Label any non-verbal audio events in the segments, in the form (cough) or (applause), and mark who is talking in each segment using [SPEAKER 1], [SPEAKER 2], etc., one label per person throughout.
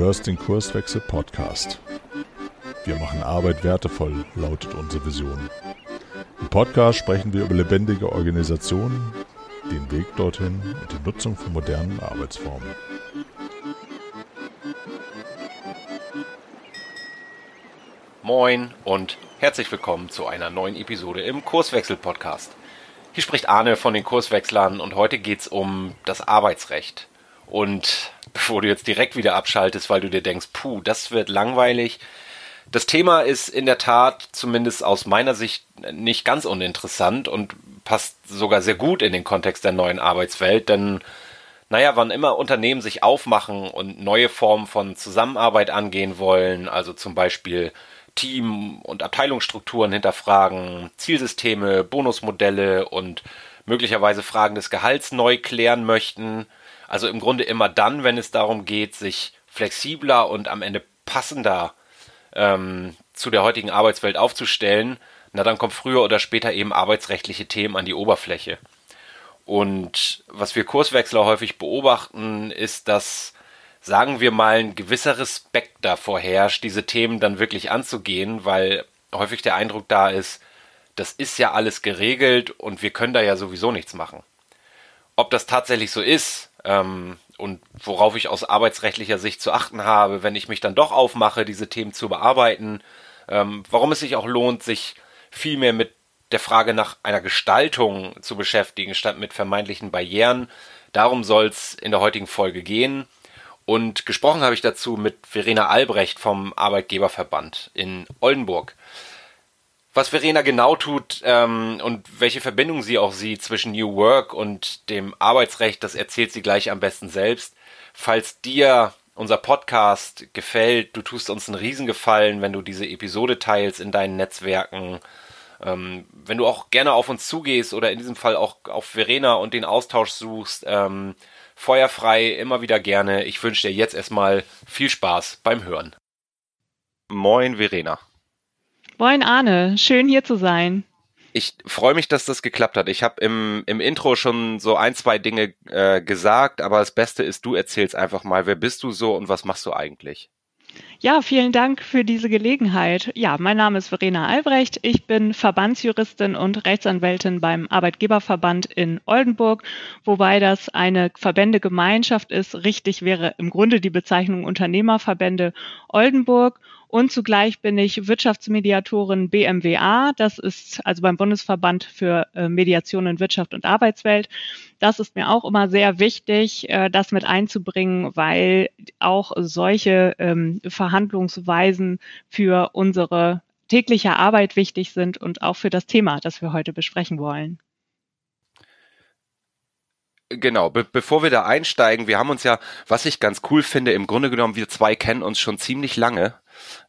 [SPEAKER 1] hörst den Kurswechsel Podcast. Wir machen Arbeit wertevoll, lautet unsere Vision. Im Podcast sprechen wir über lebendige Organisationen, den Weg dorthin und die Nutzung von modernen Arbeitsformen.
[SPEAKER 2] Moin und herzlich willkommen zu einer neuen Episode im Kurswechsel Podcast. Hier spricht Arne von den Kurswechslern und heute geht es um das Arbeitsrecht. Und (laughs) bevor du jetzt direkt wieder abschaltest, weil du dir denkst, puh, das wird langweilig. Das Thema ist in der Tat zumindest aus meiner Sicht nicht ganz uninteressant und passt sogar sehr gut in den Kontext der neuen Arbeitswelt, denn naja, wann immer Unternehmen sich aufmachen und neue Formen von Zusammenarbeit angehen wollen, also zum Beispiel Team- und Abteilungsstrukturen hinterfragen, Zielsysteme, Bonusmodelle und möglicherweise Fragen des Gehalts neu klären möchten, also im Grunde immer dann, wenn es darum geht, sich flexibler und am Ende passender ähm, zu der heutigen Arbeitswelt aufzustellen, na dann kommen früher oder später eben arbeitsrechtliche Themen an die Oberfläche. Und was wir Kurswechsler häufig beobachten, ist, dass, sagen wir mal, ein gewisser Respekt davor herrscht, diese Themen dann wirklich anzugehen, weil häufig der Eindruck da ist, das ist ja alles geregelt und wir können da ja sowieso nichts machen. Ob das tatsächlich so ist, ähm, und worauf ich aus arbeitsrechtlicher Sicht zu achten habe, wenn ich mich dann doch aufmache, diese Themen zu bearbeiten, ähm, warum es sich auch lohnt, sich viel mehr mit der Frage nach einer Gestaltung zu beschäftigen, statt mit vermeintlichen Barrieren. Darum soll es in der heutigen Folge gehen. Und gesprochen habe ich dazu mit Verena Albrecht vom Arbeitgeberverband in Oldenburg. Was Verena genau tut ähm, und welche Verbindung sie auch sieht zwischen New Work und dem Arbeitsrecht, das erzählt sie gleich am besten selbst. Falls dir unser Podcast gefällt, du tust uns einen Riesengefallen, wenn du diese Episode teilst in deinen Netzwerken. Ähm, wenn du auch gerne auf uns zugehst oder in diesem Fall auch auf Verena und den Austausch suchst, ähm, feuerfrei immer wieder gerne. Ich wünsche dir jetzt erstmal viel Spaß beim Hören. Moin, Verena.
[SPEAKER 3] Moin Arne, schön hier zu sein.
[SPEAKER 2] Ich freue mich, dass das geklappt hat. Ich habe im, im Intro schon so ein, zwei Dinge äh, gesagt, aber das Beste ist, du erzählst einfach mal, wer bist du so und was machst du eigentlich?
[SPEAKER 3] Ja, vielen Dank für diese Gelegenheit. Ja, mein Name ist Verena Albrecht. Ich bin Verbandsjuristin und Rechtsanwältin beim Arbeitgeberverband in Oldenburg, wobei das eine Verbändegemeinschaft ist. Richtig wäre im Grunde die Bezeichnung Unternehmerverbände Oldenburg. Und zugleich bin ich Wirtschaftsmediatorin BMWA. Das ist also beim Bundesverband für äh, Mediation in Wirtschaft und Arbeitswelt. Das ist mir auch immer sehr wichtig, äh, das mit einzubringen, weil auch solche ähm, Verhandlungsweisen für unsere tägliche Arbeit wichtig sind und auch für das Thema, das wir heute besprechen wollen.
[SPEAKER 2] Genau, be bevor wir da einsteigen, wir haben uns ja, was ich ganz cool finde, im Grunde genommen, wir zwei kennen uns schon ziemlich lange.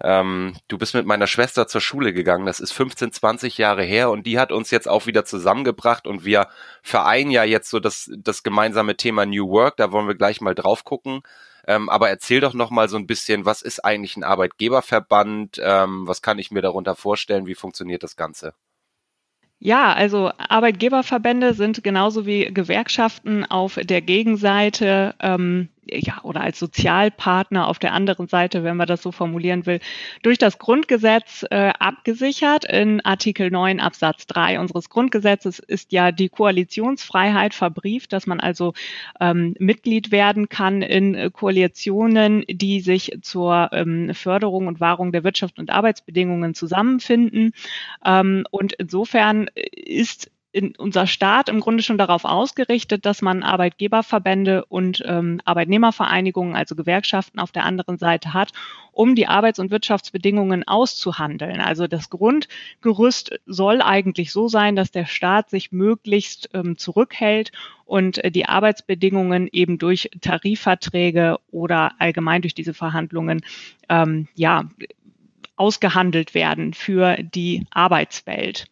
[SPEAKER 2] Ähm, du bist mit meiner Schwester zur Schule gegangen, das ist 15, 20 Jahre her und die hat uns jetzt auch wieder zusammengebracht und wir vereinen ja jetzt so das, das gemeinsame Thema New Work, da wollen wir gleich mal drauf gucken. Ähm, aber erzähl doch noch mal so ein bisschen, was ist eigentlich ein Arbeitgeberverband? Ähm, was kann ich mir darunter vorstellen? Wie funktioniert das Ganze?
[SPEAKER 3] Ja, also Arbeitgeberverbände sind genauso wie Gewerkschaften auf der Gegenseite ähm, ja, oder als Sozialpartner auf der anderen Seite, wenn man das so formulieren will, durch das Grundgesetz äh, abgesichert. In Artikel 9 Absatz 3 unseres Grundgesetzes ist ja die Koalitionsfreiheit verbrieft, dass man also ähm, Mitglied werden kann in Koalitionen, die sich zur ähm, Förderung und Wahrung der Wirtschaft und Arbeitsbedingungen zusammenfinden. Ähm, und insofern ist in unser Staat im Grunde schon darauf ausgerichtet, dass man Arbeitgeberverbände und ähm, Arbeitnehmervereinigungen, also Gewerkschaften auf der anderen Seite hat, um die Arbeits- und Wirtschaftsbedingungen auszuhandeln. Also das Grundgerüst soll eigentlich so sein, dass der Staat sich möglichst ähm, zurückhält und äh, die Arbeitsbedingungen eben durch Tarifverträge oder allgemein durch diese Verhandlungen ähm, ja ausgehandelt werden für die Arbeitswelt.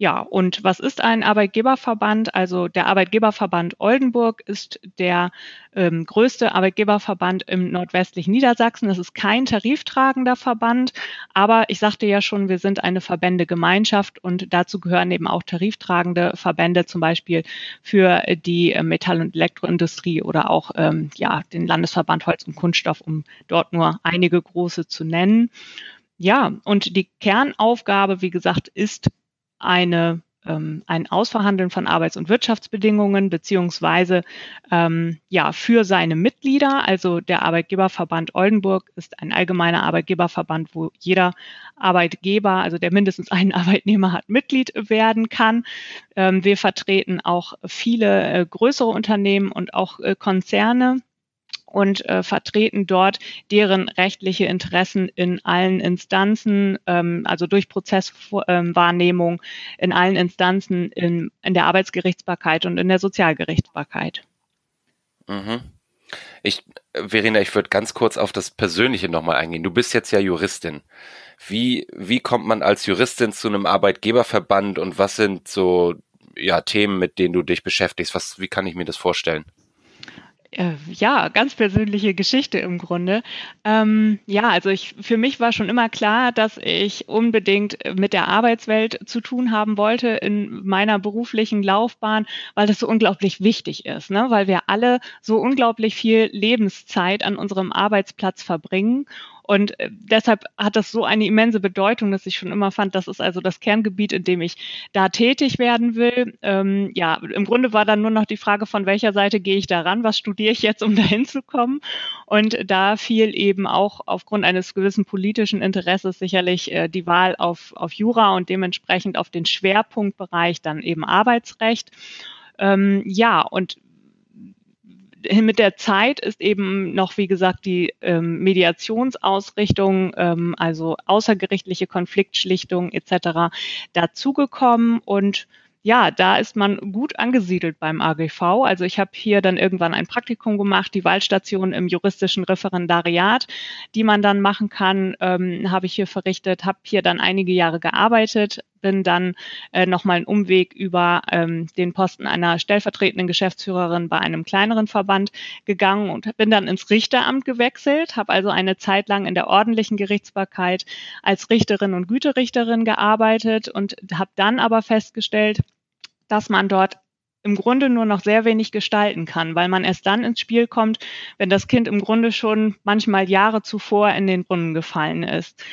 [SPEAKER 3] Ja, und was ist ein Arbeitgeberverband? Also der Arbeitgeberverband Oldenburg ist der ähm, größte Arbeitgeberverband im nordwestlichen Niedersachsen. Das ist kein tariftragender Verband, aber ich sagte ja schon, wir sind eine Verbändegemeinschaft und dazu gehören eben auch tariftragende Verbände, zum Beispiel für die Metall- und Elektroindustrie oder auch ähm, ja, den Landesverband Holz und Kunststoff, um dort nur einige große zu nennen. Ja, und die Kernaufgabe, wie gesagt, ist eine ähm, ein Ausverhandeln von Arbeits- und Wirtschaftsbedingungen beziehungsweise ähm, ja für seine Mitglieder. Also der Arbeitgeberverband Oldenburg ist ein allgemeiner Arbeitgeberverband, wo jeder Arbeitgeber, also der mindestens (laughs) einen Arbeitnehmer hat, Mitglied werden kann. Ähm, wir vertreten auch viele äh, größere Unternehmen und auch äh, Konzerne und äh, vertreten dort deren rechtliche Interessen in allen Instanzen, ähm, also durch Prozesswahrnehmung in allen Instanzen in, in der Arbeitsgerichtsbarkeit und in der Sozialgerichtsbarkeit.
[SPEAKER 2] Mhm. Ich, Verena, ich würde ganz kurz auf das Persönliche nochmal eingehen. Du bist jetzt ja Juristin. Wie, wie kommt man als Juristin zu einem Arbeitgeberverband und was sind so ja, Themen, mit denen du dich beschäftigst? Was, wie kann ich mir das vorstellen?
[SPEAKER 3] Äh, ja, ganz persönliche Geschichte im Grunde. Ähm, ja, also ich, für mich war schon immer klar, dass ich unbedingt mit der Arbeitswelt zu tun haben wollte in meiner beruflichen Laufbahn, weil das so unglaublich wichtig ist, ne? weil wir alle so unglaublich viel Lebenszeit an unserem Arbeitsplatz verbringen und äh, deshalb hat das so eine immense Bedeutung, dass ich schon immer fand, das ist also das Kerngebiet, in dem ich da tätig werden will. Ähm, ja, im Grunde war dann nur noch die Frage, von welcher Seite gehe ich daran, was studiere ich jetzt, um (laughs) dahin zu kommen. Und da fiel eben auch aufgrund eines gewissen politischen Interesses sicherlich äh, die Wahl auf, auf Jura und dementsprechend auf den Schwerpunktbereich dann eben Arbeitsrecht. Ähm, ja, und mit der Zeit ist eben noch, wie gesagt, die ähm, Mediationsausrichtung, ähm, also außergerichtliche Konfliktschlichtung etc. dazugekommen und ja, da ist man gut angesiedelt beim AGV. Also ich habe hier dann irgendwann ein Praktikum gemacht, die Wahlstation im juristischen Referendariat, die man dann machen kann, ähm, habe ich hier verrichtet, habe hier dann einige Jahre gearbeitet, bin dann äh, nochmal einen Umweg über ähm, den Posten einer stellvertretenden Geschäftsführerin bei einem kleineren Verband gegangen und bin dann ins Richteramt gewechselt, habe also eine Zeit lang in der ordentlichen Gerichtsbarkeit als Richterin und Güterichterin gearbeitet und habe dann aber festgestellt, dass man dort im Grunde nur noch sehr wenig gestalten kann, weil man erst dann ins Spiel kommt, wenn das Kind im Grunde schon manchmal Jahre zuvor in den Brunnen gefallen ist.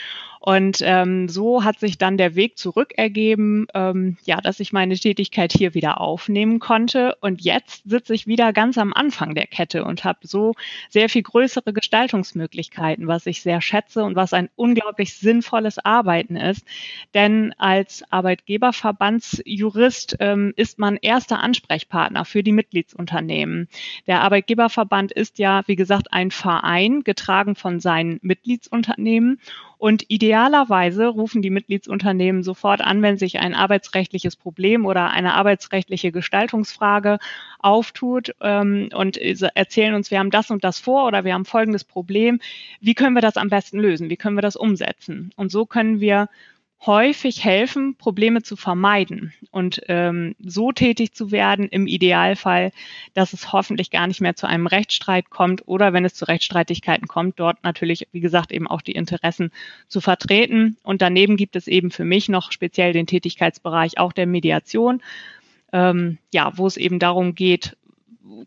[SPEAKER 3] Und ähm, so hat sich dann der Weg zurück ergeben, ähm, ja, dass ich meine Tätigkeit hier wieder aufnehmen konnte. Und jetzt sitze ich wieder ganz am Anfang der Kette und habe so sehr viel größere Gestaltungsmöglichkeiten, was ich sehr schätze und was ein unglaublich sinnvolles Arbeiten ist. Denn als Arbeitgeberverbandsjurist ähm, ist man erster Ansprechpartner für die Mitgliedsunternehmen. Der Arbeitgeberverband ist ja, wie gesagt, ein Verein, getragen von seinen Mitgliedsunternehmen. Und idealerweise rufen die Mitgliedsunternehmen sofort an, wenn sich ein arbeitsrechtliches Problem oder eine arbeitsrechtliche Gestaltungsfrage auftut ähm, und erzählen uns, wir haben das und das vor oder wir haben folgendes Problem. Wie können wir das am besten lösen? Wie können wir das umsetzen? Und so können wir häufig helfen, Probleme zu vermeiden und ähm, so tätig zu werden im Idealfall, dass es hoffentlich gar nicht mehr zu einem Rechtsstreit kommt oder wenn es zu Rechtsstreitigkeiten kommt, dort natürlich, wie gesagt, eben auch die Interessen zu vertreten. Und daneben gibt es eben für mich noch speziell den Tätigkeitsbereich auch der Mediation, ähm, ja, wo es eben darum geht,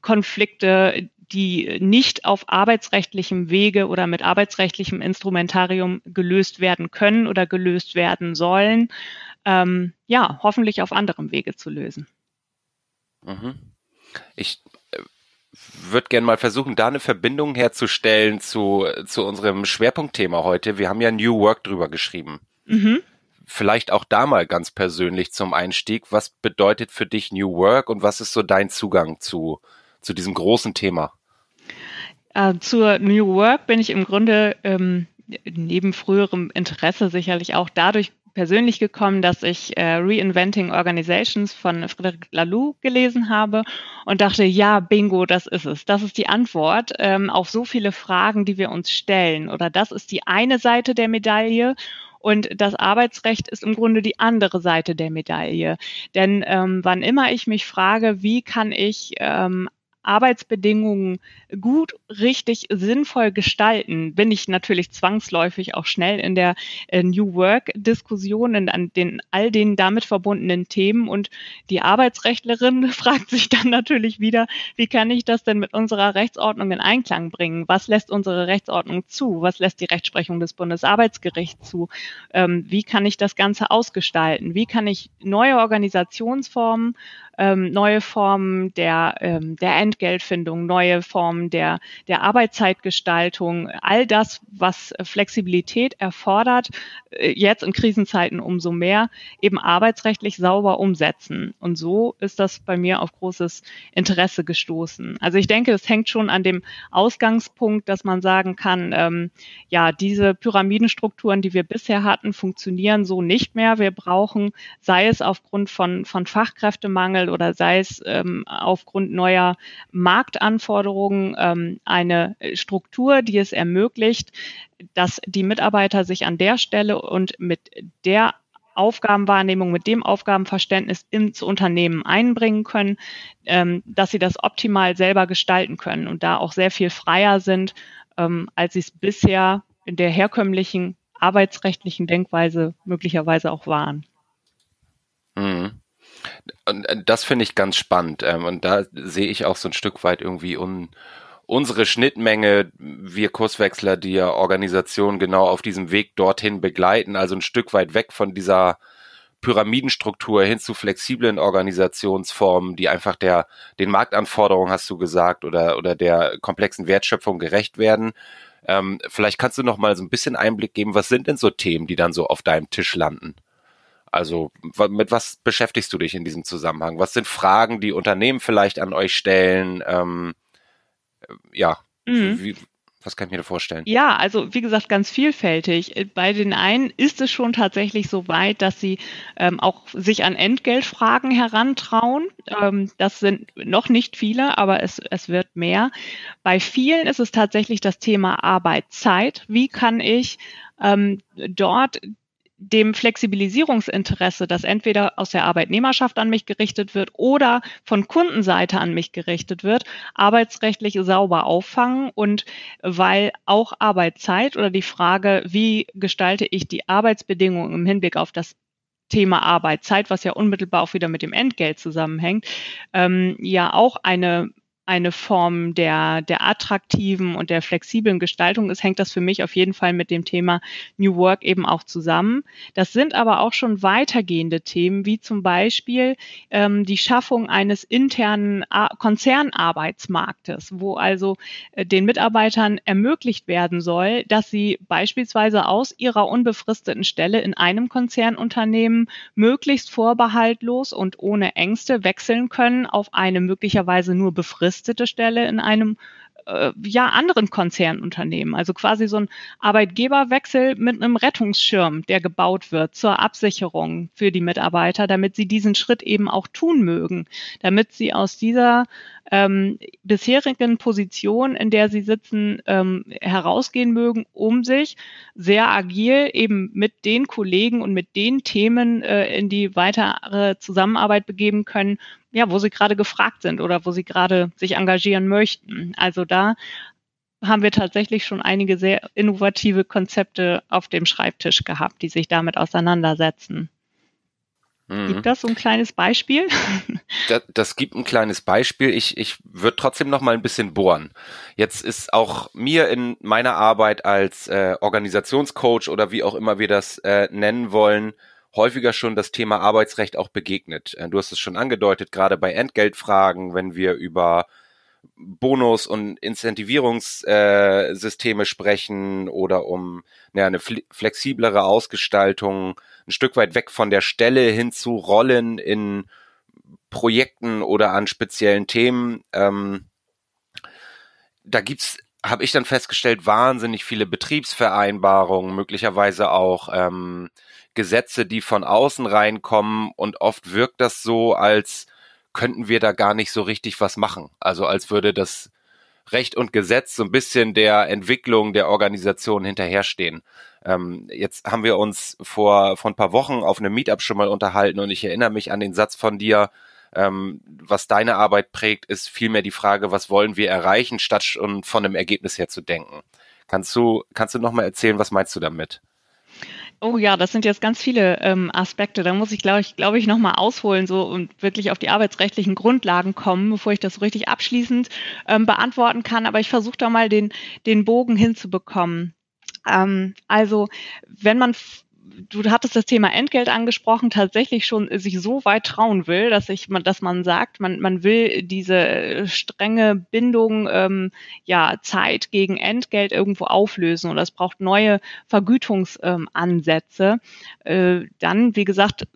[SPEAKER 3] Konflikte, die nicht auf arbeitsrechtlichem Wege oder mit arbeitsrechtlichem Instrumentarium gelöst werden können oder gelöst werden sollen, ähm, ja, hoffentlich auf anderem Wege zu lösen.
[SPEAKER 2] Mhm. Ich äh, würde gerne mal versuchen, da eine Verbindung herzustellen zu, zu unserem Schwerpunktthema heute. Wir haben ja New Work drüber geschrieben. Mhm. Vielleicht auch da mal ganz persönlich zum Einstieg. Was bedeutet für dich New Work und was ist so dein Zugang zu, zu diesem großen Thema?
[SPEAKER 3] Äh, zur New Work bin ich im Grunde ähm, neben früherem Interesse sicherlich auch dadurch persönlich gekommen, dass ich äh, Reinventing Organizations von Frederic Laloux gelesen habe und dachte, ja, bingo, das ist es. Das ist die Antwort ähm, auf so viele Fragen, die wir uns stellen. Oder das ist die eine Seite der Medaille Und das Arbeitsrecht ist im Grunde die andere Seite der Medaille. Denn ähm, wann immer ich mich frage, wie kann ich ähm, Arbeitsbedingungen gut, richtig, sinnvoll gestalten, bin ich natürlich zwangsläufig auch schnell in der äh, New Work-Diskussion, in an den all den damit verbundenen Themen. Und die Arbeitsrechtlerin (laughs) fragt sich dann natürlich wieder, wie kann ich das denn mit unserer Rechtsordnung in Einklang bringen? Was lässt unsere Rechtsordnung zu? Was lässt die Rechtsprechung des Bundesarbeitsgerichts zu? Ähm, wie kann ich das Ganze ausgestalten? Wie kann ich neue Organisationsformen ähm, neue Formen der, ähm, der Entgeltfindung, neue Formen der, der Arbeitszeitgestaltung, all das, was Flexibilität erfordert, äh, jetzt in Krisenzeiten umso mehr, eben arbeitsrechtlich sauber umsetzen. Und so ist das bei mir auf großes Interesse gestoßen. Also ich denke, es hängt schon an dem Ausgangspunkt, dass man sagen kann, ähm, ja, diese Pyramidenstrukturen, die wir bisher hatten, funktionieren so nicht mehr. Wir brauchen, sei es aufgrund von, von Fachkräftemangel oder sei es ähm, aufgrund neuer Marktanforderungen ähm, eine Struktur, die es ermöglicht, dass die Mitarbeiter sich an der Stelle und mit der Aufgabenwahrnehmung, mit dem Aufgabenverständnis ins Unternehmen einbringen können, ähm, dass sie das optimal selber gestalten können und da auch sehr viel freier sind, ähm, als sie es bisher in der herkömmlichen arbeitsrechtlichen Denkweise möglicherweise auch waren.
[SPEAKER 2] Mhm. Und äh, das finde ich ganz spannend. Ähm, und da sehe ich auch so ein Stück weit irgendwie un, unsere Schnittmenge, wir Kurswechsler, die ja Organisationen genau auf diesem Weg dorthin begleiten, also ein Stück weit weg von dieser Pyramidenstruktur hin zu flexiblen Organisationsformen, die einfach der, den Marktanforderungen, hast du gesagt, oder, oder der komplexen Wertschöpfung gerecht werden. Ähm, vielleicht kannst du noch mal so ein bisschen Einblick geben, was sind denn so Themen, die dann so auf deinem Tisch landen? Also mit was beschäftigst du dich in diesem Zusammenhang? Was sind Fragen, die Unternehmen vielleicht an euch stellen? Ähm, äh, ja, mhm. wie, was kann ich mir da vorstellen?
[SPEAKER 3] Ja, also wie gesagt, ganz vielfältig. Bei den einen ist es schon tatsächlich so weit, dass sie ähm, auch sich an Entgeltfragen herantrauen. Ähm, das sind noch nicht viele, aber es, es wird mehr. Bei vielen ist es tatsächlich das Thema Arbeitszeit. Wie kann ich ähm, dort dem Flexibilisierungsinteresse, das entweder aus der Arbeitnehmerschaft an mich gerichtet wird oder von Kundenseite an mich gerichtet wird, arbeitsrechtlich sauber auffangen und weil auch Arbeitszeit oder die Frage, wie gestalte ich die Arbeitsbedingungen im Hinblick auf das Thema Arbeitszeit, was ja unmittelbar auch wieder mit dem Entgelt zusammenhängt, ähm, ja auch eine eine Form der, der attraktiven und der flexiblen Gestaltung ist, hängt das für mich auf jeden Fall mit dem Thema New Work eben auch zusammen. Das sind aber auch schon weitergehende Themen, wie zum Beispiel ähm, die Schaffung eines internen Konzernarbeitsmarktes, wo also äh, den Mitarbeitern ermöglicht werden soll, dass sie beispielsweise aus ihrer unbefristeten Stelle in einem Konzernunternehmen möglichst vorbehaltlos und ohne Ängste wechseln können auf eine möglicherweise nur befristete befristete Stelle in einem äh, ja anderen Konzernunternehmen. Also quasi so ein Arbeitgeberwechsel mit einem Rettungsschirm, der gebaut wird zur Absicherung für die Mitarbeiter, damit sie diesen Schritt eben auch tun mögen, damit sie aus dieser ähm, bisherigen Position, in der sie sitzen, ähm, herausgehen mögen, um sich sehr agil eben mit den Kollegen und mit den Themen äh, in die weitere Zusammenarbeit begeben können, ja, wo sie gerade gefragt sind oder wo sie gerade sich engagieren möchten. Also da haben wir tatsächlich schon einige sehr innovative Konzepte auf dem Schreibtisch gehabt, die sich damit auseinandersetzen. Mhm. Gibt das so ein kleines Beispiel? (laughs)
[SPEAKER 2] Das, das gibt ein kleines Beispiel. Ich, ich würde trotzdem noch mal ein bisschen bohren. Jetzt ist auch mir in meiner Arbeit als äh, Organisationscoach oder wie auch immer wir das äh, nennen wollen, häufiger schon das Thema Arbeitsrecht auch begegnet. Äh, du hast es schon angedeutet, gerade bei Entgeltfragen, wenn wir über Bonus- und Incentivierungssysteme sprechen oder um eine flexiblere Ausgestaltung, ein Stück weit weg von der Stelle hin zu Rollen in Projekten oder an speziellen Themen. Ähm, da gibt's habe ich dann festgestellt, wahnsinnig viele Betriebsvereinbarungen, möglicherweise auch ähm, Gesetze, die von außen reinkommen und oft wirkt das so, als könnten wir da gar nicht so richtig was machen. Also als würde das Recht und Gesetz so ein bisschen der Entwicklung der Organisation hinterherstehen. Ähm, jetzt haben wir uns vor, vor ein paar Wochen auf einem Meetup schon mal unterhalten und ich erinnere mich an den Satz von dir, ähm, was deine Arbeit prägt, ist vielmehr die Frage, was wollen wir erreichen, statt schon von einem Ergebnis her zu denken. Kannst du, kannst du noch mal erzählen, was meinst du damit?
[SPEAKER 3] Oh ja, das sind jetzt ganz viele ähm, Aspekte. Da muss ich, glaube ich, glaube ich, nochmal ausholen so und wirklich auf die arbeitsrechtlichen Grundlagen kommen, bevor ich das so richtig abschließend ähm, beantworten kann. Aber ich versuche da mal den, den Bogen hinzubekommen. Ähm, also, wenn man du hattest das Thema Entgelt angesprochen, tatsächlich schon sich so weit trauen will, dass ich, dass man sagt, man, man will diese strenge Bindung, ähm, ja, Zeit gegen Entgelt irgendwo auflösen und es braucht neue Vergütungsansätze. Ähm, äh, dann, wie gesagt,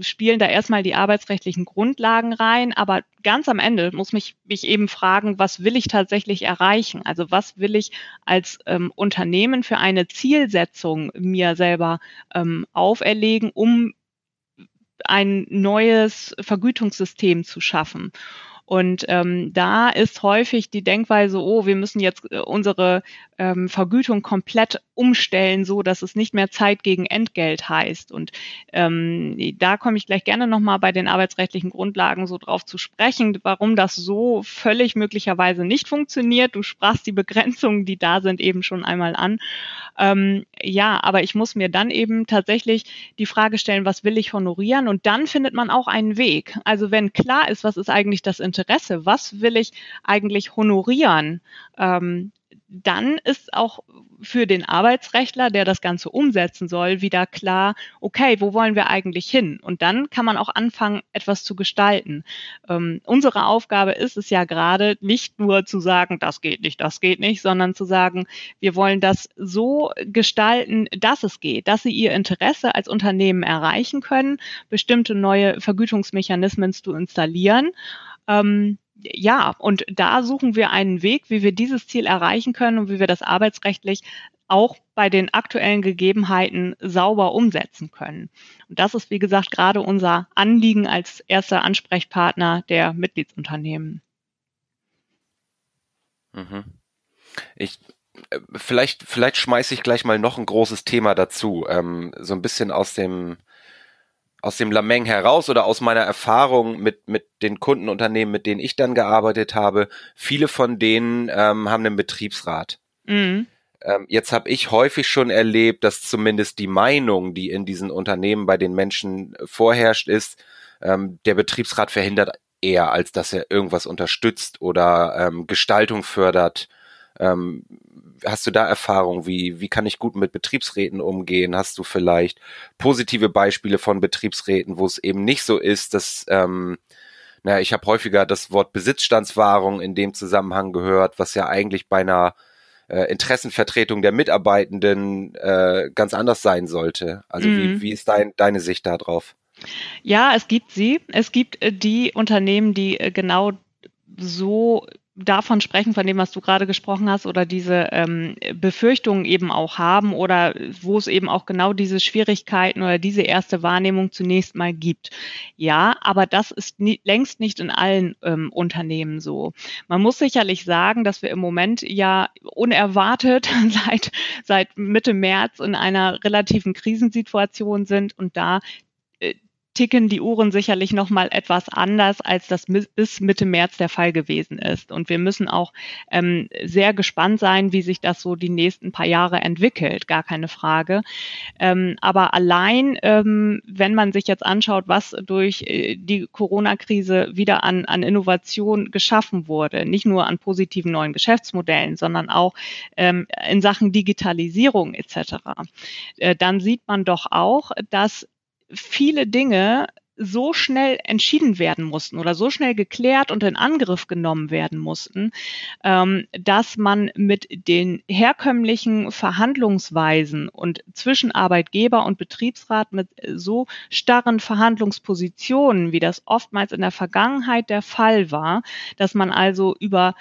[SPEAKER 3] spielen da erstmal die arbeitsrechtlichen Grundlagen rein, aber ganz am Ende muss mich, mich eben fragen, was will ich tatsächlich erreichen? Also was will ich als ähm, Unternehmen für eine Zielsetzung mir selber ähm, auferlegen, um ein neues Vergütungssystem zu schaffen. Und ähm, da ist häufig die Denkweise, oh, wir müssen jetzt äh, unsere ähm, Vergütung komplett umstellen, so dass es nicht mehr Zeit gegen Entgelt heißt. Und ähm, da komme ich gleich gerne nochmal bei den arbeitsrechtlichen Grundlagen so drauf zu sprechen, warum das so völlig möglicherweise nicht funktioniert. Du sprachst die Begrenzungen, die da sind, eben schon einmal an. Ähm, ja, aber ich muss mir dann eben tatsächlich die Frage stellen, was will ich honorieren? Und dann findet man auch einen Weg. Also wenn klar ist, was ist eigentlich das Interesse, was will ich eigentlich honorieren, ähm, dann ist auch für den Arbeitsrechtler, der das Ganze umsetzen soll, wieder klar, okay, wo wollen wir eigentlich hin? Und dann kann man auch anfangen, etwas zu gestalten. Ähm, unsere Aufgabe ist es ja gerade nicht nur zu sagen, das geht nicht, das geht nicht, sondern zu sagen, wir wollen das so gestalten, dass es geht, dass sie ihr Interesse als Unternehmen erreichen können, bestimmte neue Vergütungsmechanismen zu installieren. Ähm, ja, und da suchen wir einen Weg, wie wir dieses Ziel erreichen können und wie wir das arbeitsrechtlich auch bei den aktuellen Gegebenheiten sauber umsetzen können. Und das ist, wie gesagt, gerade unser Anliegen als erster Ansprechpartner der Mitgliedsunternehmen.
[SPEAKER 2] Mhm. Ich, äh, vielleicht, vielleicht schmeiße ich gleich mal noch ein großes Thema dazu, ähm, so ein bisschen aus dem, aus dem Lameng heraus oder aus meiner Erfahrung mit, mit den Kundenunternehmen, mit denen ich dann gearbeitet habe, viele von denen ähm, haben einen Betriebsrat. Mhm. Ähm, jetzt habe ich häufig schon erlebt, dass zumindest die Meinung, die in diesen Unternehmen bei den Menschen vorherrscht, ist, ähm, der Betriebsrat verhindert eher, als dass er irgendwas unterstützt oder ähm, Gestaltung fördert. Ähm, hast du da Erfahrung? Wie, wie kann ich gut mit Betriebsräten umgehen? Hast du vielleicht positive Beispiele von Betriebsräten, wo es eben nicht so ist, dass, ähm, naja, ich habe häufiger das Wort Besitzstandswahrung in dem Zusammenhang gehört, was ja eigentlich bei einer äh, Interessenvertretung der Mitarbeitenden äh, ganz anders sein sollte. Also mhm. wie, wie ist dein, deine Sicht darauf?
[SPEAKER 3] Ja, es gibt sie. Es gibt äh, die Unternehmen, die äh, genau so davon sprechen, von dem, was du gerade gesprochen hast, oder diese ähm, Befürchtungen eben auch haben oder wo es eben auch genau diese Schwierigkeiten oder diese erste Wahrnehmung zunächst mal gibt. Ja, aber das ist nie, längst nicht in allen ähm, Unternehmen so. Man muss sicherlich sagen, dass wir im Moment ja unerwartet (laughs) seit, seit Mitte März in einer relativen Krisensituation sind und da ticken die Uhren sicherlich noch mal etwas anders, als das bis Mitte März der Fall gewesen ist. Und wir müssen auch ähm, sehr gespannt sein, wie sich das so die nächsten paar Jahre entwickelt, gar keine Frage. Ähm, aber allein, ähm, wenn man sich jetzt anschaut, was durch äh, die Corona-Krise wieder an, an Innovation geschaffen wurde, nicht nur an positiven neuen Geschäftsmodellen, sondern auch ähm, in Sachen Digitalisierung etc., äh, dann sieht man doch auch, dass viele Dinge so schnell entschieden werden mussten oder so schnell geklärt und in Angriff genommen werden mussten, ähm, dass man mit den herkömmlichen Verhandlungsweisen und zwischen Arbeitgeber und Betriebsrat mit so starren Verhandlungspositionen, wie das oftmals in der Vergangenheit der Fall war, dass man also über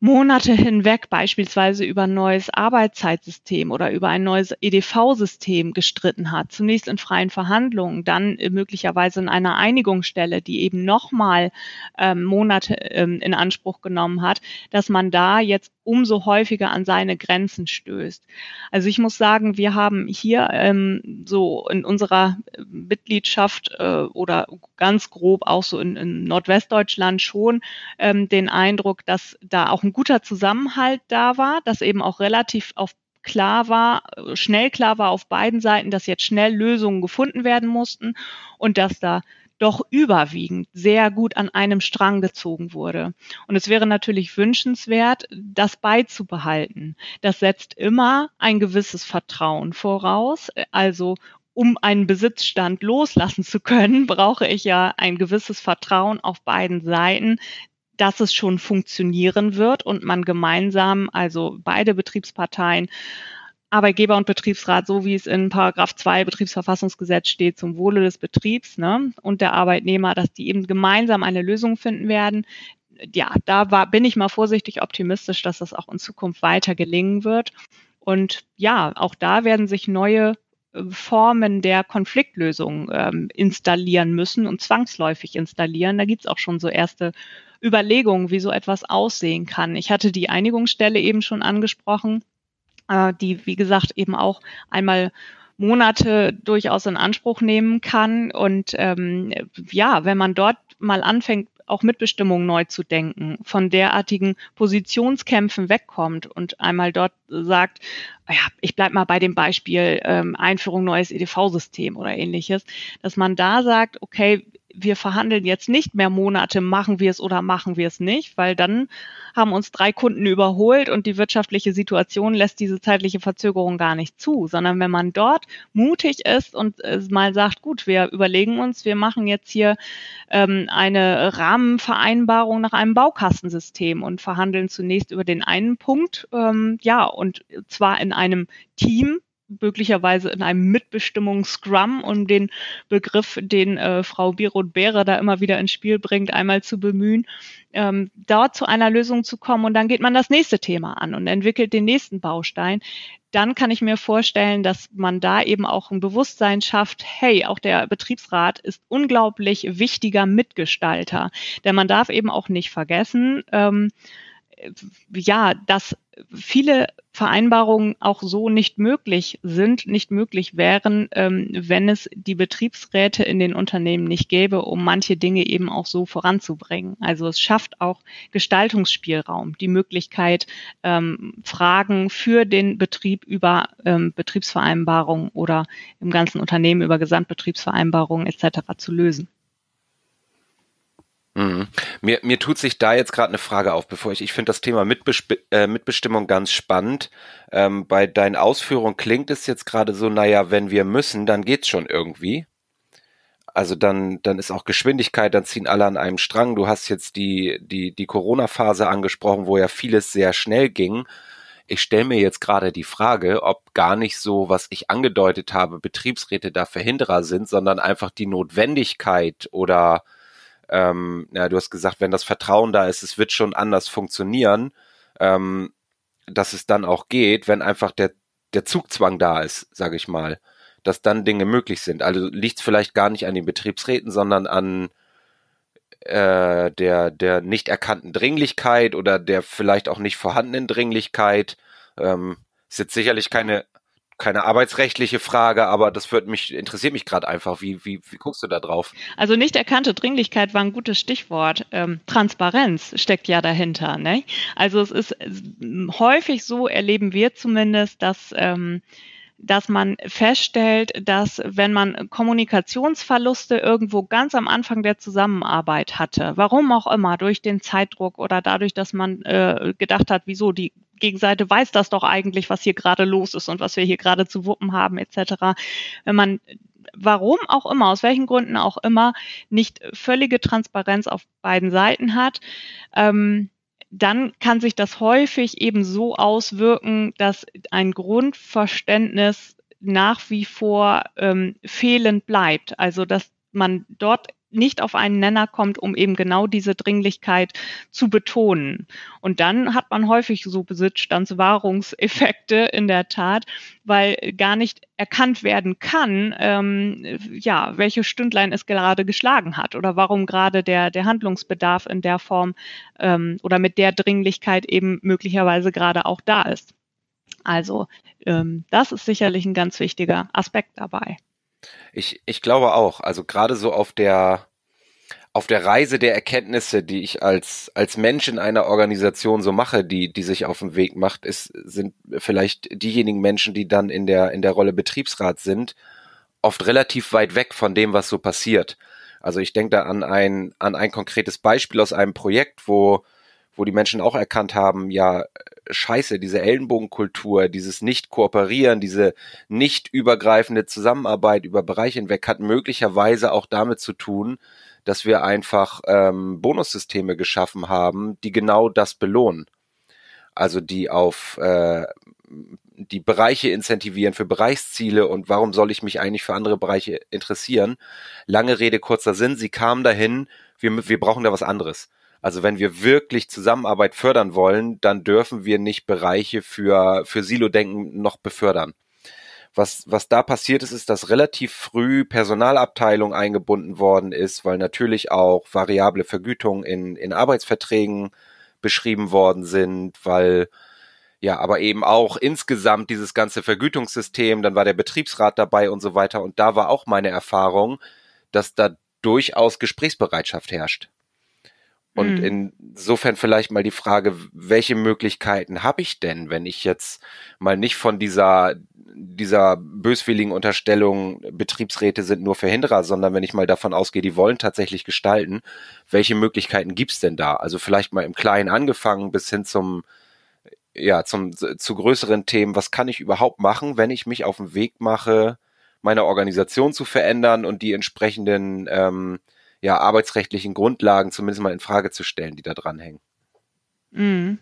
[SPEAKER 3] Monate hinweg beispielsweise über ein neues Arbeitszeitsystem oder über ein neues EDV-System gestritten hat, zunächst in freien Verhandlungen, dann möglicherweise in einer Einigungsstelle, die eben nochmal ähm, Monate ähm, in Anspruch genommen hat, dass man da jetzt umso häufiger an seine Grenzen stößt. Also ich muss sagen, wir haben hier ähm, so in unserer Mitgliedschaft äh, oder ganz grob auch so in, in Nordwestdeutschland schon ähm, den Eindruck, dass da auch ein guter Zusammenhalt da war, dass eben auch relativ auf klar war, schnell klar war auf beiden Seiten, dass jetzt schnell Lösungen gefunden werden mussten und dass da doch überwiegend sehr gut an einem Strang gezogen wurde. Und es wäre natürlich wünschenswert, das beizubehalten. Das setzt immer ein gewisses Vertrauen voraus. Also um einen Besitzstand loslassen zu können, (laughs) brauche ich ja ein gewisses Vertrauen auf beiden Seiten, dass es schon funktionieren wird und man gemeinsam, also beide Betriebsparteien, Arbeitgeber und Betriebsrat, so wie es in Paragraph 2 Betriebsverfassungsgesetz steht, zum Wohle des Betriebs ne, und der Arbeitnehmer, dass die eben gemeinsam eine Lösung finden werden. Ja, da war, bin ich mal vorsichtig optimistisch, dass das auch in Zukunft weiter gelingen wird. Und ja, auch da werden sich neue äh, Formen der Konfliktlösung ähm, installieren müssen und zwangsläufig installieren. Da gibt's auch schon so erste Überlegungen, wie so etwas aussehen kann. Ich hatte die Einigungsstelle eben schon angesprochen äh, die, wie gesagt, eben auch einmal Monate durchaus in Anspruch nehmen kann. Und ähm, ja, wenn man dort mal anfängt, auch Mitbestimmung neu zu denken, von derartigen Positionskämpfen wegkommt und einmal dort sagt, ja, ich bleib mal bei dem Beispiel ähm, Einführung neues EDV-System oder ähnliches, dass man da sagt, okay, wir verhandeln jetzt nicht mehr Monate, machen wir es oder machen wir es nicht, weil dann haben uns drei Kunden überholt und die wirtschaftliche Situation lässt diese zeitliche Verzögerung gar nicht zu, sondern wenn man dort mutig ist und mal sagt, gut, wir überlegen uns, wir machen jetzt hier ähm, eine Rahmenvereinbarung nach einem Baukastensystem und verhandeln zunächst über den einen Punkt, ähm, ja, und zwar in einem Team, möglicherweise in einem Mitbestimmungsscrum, um den Begriff, den äh, Frau Birot-Behre da immer wieder ins Spiel bringt, einmal zu bemühen, ähm, dort zu einer Lösung zu kommen und dann geht man das nächste Thema an und entwickelt den nächsten Baustein. Dann kann ich mir vorstellen, dass man da eben auch ein Bewusstsein schafft, hey, auch der Betriebsrat ist unglaublich wichtiger Mitgestalter. Denn man darf eben auch nicht vergessen, ähm, ja, dass viele Vereinbarungen auch so nicht möglich sind, nicht möglich wären, ähm, wenn es die Betriebsräte in den Unternehmen nicht gäbe, um manche Dinge eben auch so voranzubringen. Also es schafft auch Gestaltungsspielraum, die Möglichkeit, ähm, Fragen für den Betrieb über ähm, Betriebsvereinbarungen oder im ganzen Unternehmen über Gesamtbetriebsvereinbarungen etc. zu lösen.
[SPEAKER 2] Mhm. Mir, mir tut sich da jetzt gerade eine Frage auf, bevor ich, ich finde das Thema Mitbesp äh, Mitbestimmung ganz spannend. Ähm, bei deinen Ausführungen klingt es jetzt gerade so, naja, wenn wir müssen, dann geht's schon irgendwie. Also dann, dann ist auch Geschwindigkeit, dann ziehen alle an einem Strang. Du hast jetzt die, die, die Corona-Phase angesprochen, wo ja vieles sehr schnell ging. Ich stelle mir jetzt gerade die Frage, ob gar nicht so, was ich angedeutet habe, Betriebsräte da Verhinderer sind, sondern einfach die Notwendigkeit oder ähm, ja, du hast gesagt, wenn das Vertrauen da ist, es wird schon anders funktionieren, ähm, dass es dann auch geht, wenn einfach der, der Zugzwang da ist, sage ich mal, dass dann Dinge möglich sind. Also liegt es vielleicht gar nicht an den Betriebsräten, sondern an äh, der, der nicht erkannten Dringlichkeit oder der vielleicht auch nicht vorhandenen Dringlichkeit. Ähm, ist jetzt sicherlich keine keine arbeitsrechtliche Frage, aber das wird mich, interessiert mich gerade einfach. Wie, wie, wie guckst du da drauf?
[SPEAKER 3] Also nicht erkannte Dringlichkeit war ein gutes Stichwort. Ähm, Transparenz steckt ja dahinter. Ne? Also es ist häufig so, erleben wir zumindest, dass ähm, dass man feststellt, dass wenn man Kommunikationsverluste irgendwo ganz am Anfang der Zusammenarbeit hatte, warum auch immer, durch den Zeitdruck oder dadurch, dass man äh, gedacht hat, wieso die Gegenseite weiß das doch eigentlich, was hier gerade los ist und was wir hier gerade zu wuppen haben, etc. Wenn man warum auch immer, aus welchen Gründen auch immer, nicht völlige Transparenz auf beiden Seiten hat, ähm, dann kann sich das häufig eben so auswirken, dass ein Grundverständnis nach wie vor ähm, fehlend bleibt. Also dass man dort nicht auf einen Nenner kommt, um eben genau diese Dringlichkeit zu betonen. Und dann hat man häufig so Besitzstandswahrungseffekte in der Tat, weil gar nicht erkannt werden kann, ähm, ja, welche Stündlein es gerade geschlagen hat oder warum gerade der, der Handlungsbedarf in der Form ähm, oder mit der Dringlichkeit eben möglicherweise gerade auch da ist. Also ähm, das ist sicherlich ein ganz wichtiger Aspekt dabei.
[SPEAKER 2] Ich, ich glaube auch. Also gerade so auf der auf der Reise der Erkenntnisse, die ich als als Mensch in einer Organisation so mache, die die sich auf den Weg macht, ist sind vielleicht diejenigen Menschen, die dann in der in der Rolle Betriebsrat sind, oft relativ weit weg von dem, was so passiert. Also ich denke da an ein an ein konkretes Beispiel aus einem Projekt, wo wo die Menschen auch erkannt haben, ja, scheiße, diese Ellenbogenkultur, dieses Nicht-Kooperieren, diese nicht übergreifende Zusammenarbeit über Bereiche hinweg hat möglicherweise auch damit zu tun, dass wir einfach ähm, Bonussysteme geschaffen haben, die genau das belohnen. Also die auf äh, die Bereiche incentivieren für Bereichsziele und warum soll ich mich eigentlich für andere Bereiche interessieren? Lange Rede, kurzer Sinn, sie kamen dahin, wir, wir brauchen da was anderes. Also wenn wir wirklich Zusammenarbeit fördern wollen, dann dürfen wir nicht Bereiche für, für Silo-Denken noch befördern. Was, was da passiert ist, ist, dass relativ früh Personalabteilung eingebunden worden ist, weil natürlich auch variable Vergütungen in, in Arbeitsverträgen beschrieben worden sind, weil ja, aber eben auch insgesamt dieses ganze Vergütungssystem, dann war der Betriebsrat dabei und so weiter. Und da war auch meine Erfahrung, dass da durchaus Gesprächsbereitschaft herrscht. Und mhm. insofern vielleicht mal die Frage, welche Möglichkeiten habe ich denn, wenn ich jetzt mal nicht von dieser, dieser böswilligen Unterstellung, Betriebsräte sind nur Verhinderer, sondern wenn ich mal davon ausgehe, die wollen tatsächlich gestalten, welche Möglichkeiten gibt's denn da? Also vielleicht mal im Kleinen angefangen bis hin zum, ja, zum, zu größeren Themen. Was kann ich überhaupt machen, wenn ich mich auf den Weg mache, meine Organisation zu verändern und die entsprechenden, ähm, ja, arbeitsrechtlichen Grundlagen zumindest mal in Frage zu stellen, die da dranhängen.
[SPEAKER 3] Mhm.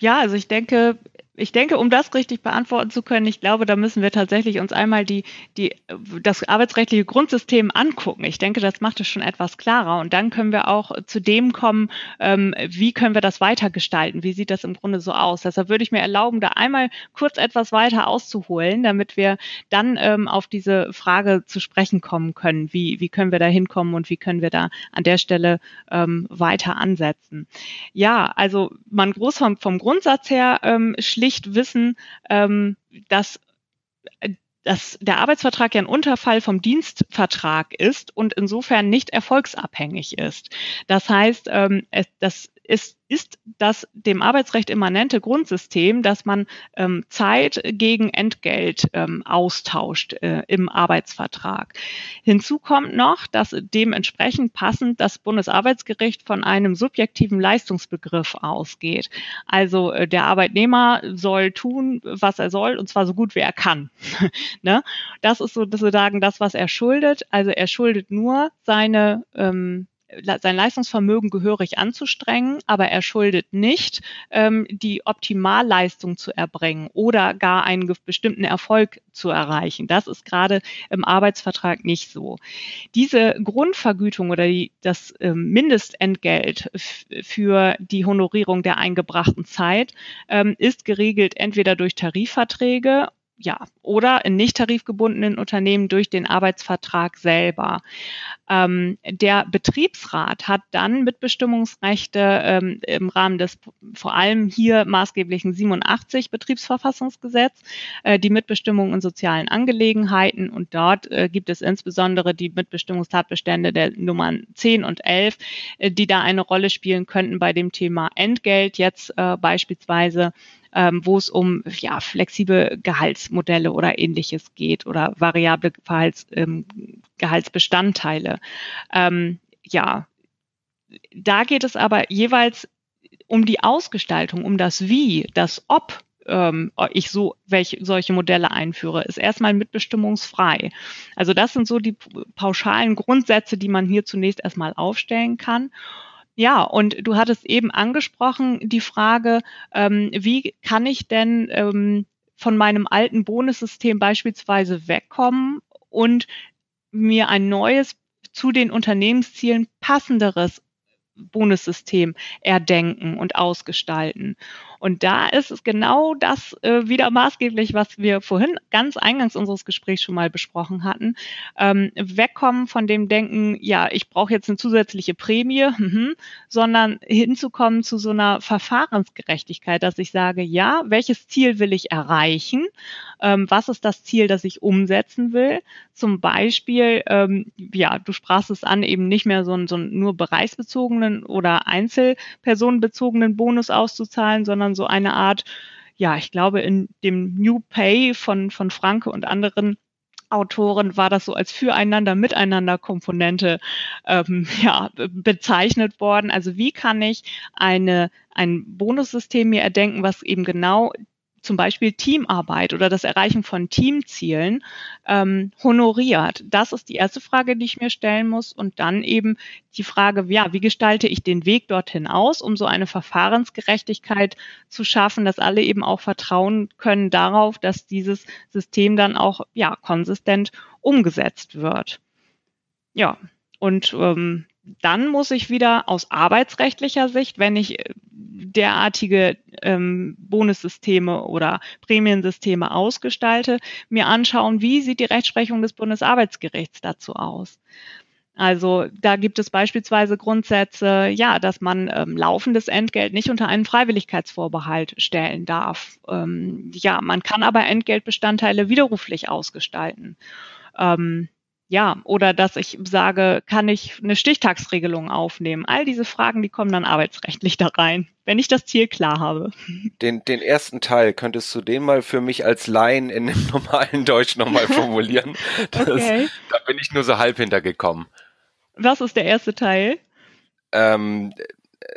[SPEAKER 3] Ja, also ich denke, ich denke, um das richtig beantworten zu können, ich glaube, da müssen wir tatsächlich uns einmal die, die, das arbeitsrechtliche Grundsystem angucken. Ich denke, das macht es schon etwas klarer. Und dann können wir auch zu dem kommen, ähm, wie können wir das weitergestalten? Wie sieht das im Grunde so aus? Deshalb würde ich mir erlauben, da einmal kurz etwas weiter auszuholen, damit wir dann ähm, auf diese Frage zu sprechen kommen können. Wie, wie können wir da hinkommen und wie können wir da an der Stelle ähm, weiter ansetzen? Ja, also man groß vom, vom Grundsatz her ähm, schlicht wissen, ähm, dass äh, dass der Arbeitsvertrag ja ein Unterfall vom Dienstvertrag ist und insofern nicht erfolgsabhängig ist. Das heißt, ähm, das ist, ist das dem Arbeitsrecht immanente Grundsystem, dass man ähm, Zeit gegen Entgelt ähm, austauscht äh, im Arbeitsvertrag. Hinzu kommt noch, dass dementsprechend passend das Bundesarbeitsgericht von einem subjektiven Leistungsbegriff ausgeht. Also äh, der Arbeitnehmer soll tun, was er soll, und zwar so gut wie er kann. (laughs) ne? Das ist sozusagen das, was er schuldet. Also er schuldet nur seine ähm, sein Leistungsvermögen gehörig anzustrengen, aber er schuldet nicht, ähm, die Optimalleistung zu erbringen oder gar einen bestimmten Erfolg zu erreichen. Das ist gerade im Arbeitsvertrag nicht so. Diese Grundvergütung oder die, das ähm, Mindestentgelt für die Honorierung der eingebrachten Zeit ähm, ist geregelt entweder durch Tarifverträge ja, oder in nicht tarifgebundenen Unternehmen durch den Arbeitsvertrag selber. Ähm, der Betriebsrat hat dann Mitbestimmungsrechte ähm, im Rahmen des vor allem hier maßgeblichen 87 Betriebsverfassungsgesetz, äh, die Mitbestimmung in sozialen Angelegenheiten und dort äh, gibt es insbesondere die Mitbestimmungstatbestände der Nummern 10 und 11, äh, die da eine Rolle spielen könnten bei dem Thema Entgelt jetzt äh, beispielsweise ähm, wo es um ja, flexible Gehaltsmodelle oder ähnliches geht oder variable Verhalts, ähm, Gehaltsbestandteile. Ähm, ja, da geht es aber jeweils um die Ausgestaltung, um das Wie, das Ob ähm, ich so welche solche Modelle einführe, ist erstmal mitbestimmungsfrei. Also das sind so die pauschalen Grundsätze, die man hier zunächst erstmal aufstellen kann. Ja, und du hattest eben angesprochen die Frage, ähm, wie kann ich denn ähm, von meinem alten Bonussystem beispielsweise wegkommen und mir ein neues zu den Unternehmenszielen passenderes Bonussystem erdenken und ausgestalten. Und da ist es genau das äh, wieder maßgeblich, was wir vorhin ganz eingangs unseres Gesprächs schon mal besprochen hatten. Ähm, wegkommen von dem Denken, ja, ich brauche jetzt eine zusätzliche Prämie, (laughs) mhm, sondern hinzukommen zu so einer Verfahrensgerechtigkeit, dass ich sage, ja, welches Ziel will ich erreichen? Ähm, was ist das Ziel, das ich umsetzen will? Zum Beispiel, ähm, ja, du sprachst es an, eben nicht mehr so einen, so einen nur bereichsbezogenen oder einzelpersonenbezogenen Bonus auszuzahlen, sondern sondern so eine Art, ja, ich glaube, in dem New Pay von, von Franke und anderen Autoren war das so als Füreinander, Miteinander Komponente ähm, (laughs) ja, bezeichnet worden. Also wie kann ich eine, ein Bonussystem mir erdenken, was eben genau zum Beispiel Teamarbeit oder das Erreichen von Teamzielen ähm, honoriert? Das ist die erste Frage, die ich mir stellen muss. Und dann eben die Frage, ja, wie gestalte ich den Weg dorthin aus, um so eine Verfahrensgerechtigkeit zu schaffen, dass alle eben auch vertrauen können darauf, dass dieses System dann auch ja konsistent umgesetzt wird. Ja, und ähm, dann muss ich wieder aus arbeitsrechtlicher Sicht, wenn ich äh, derartige ähm, Bonussysteme oder Prämiensysteme ausgestalte, mir anschauen, wie sieht die Rechtsprechung des Bundesarbeitsgerichts dazu aus. Also da gibt es beispielsweise Grundsätze, ja, dass man ähm, laufendes Entgelt nicht unter einen Freiwilligkeitsvorbehalt stellen darf. Ähm, ja, man kann aber Entgeltbestandteile widerruflich ausgestalten. Ähm, ja, oder dass ich sage, kann ich eine Stichtagsregelung aufnehmen? All diese Fragen, die kommen dann arbeitsrechtlich da rein, wenn ich das Ziel klar habe.
[SPEAKER 2] Den, den ersten Teil, könntest du den mal für mich als Laien in dem (laughs) normalen Deutsch nochmal (laughs) formulieren? Das, okay. Da bin ich nur so halb hintergekommen.
[SPEAKER 3] Was ist der erste Teil?
[SPEAKER 2] Ähm,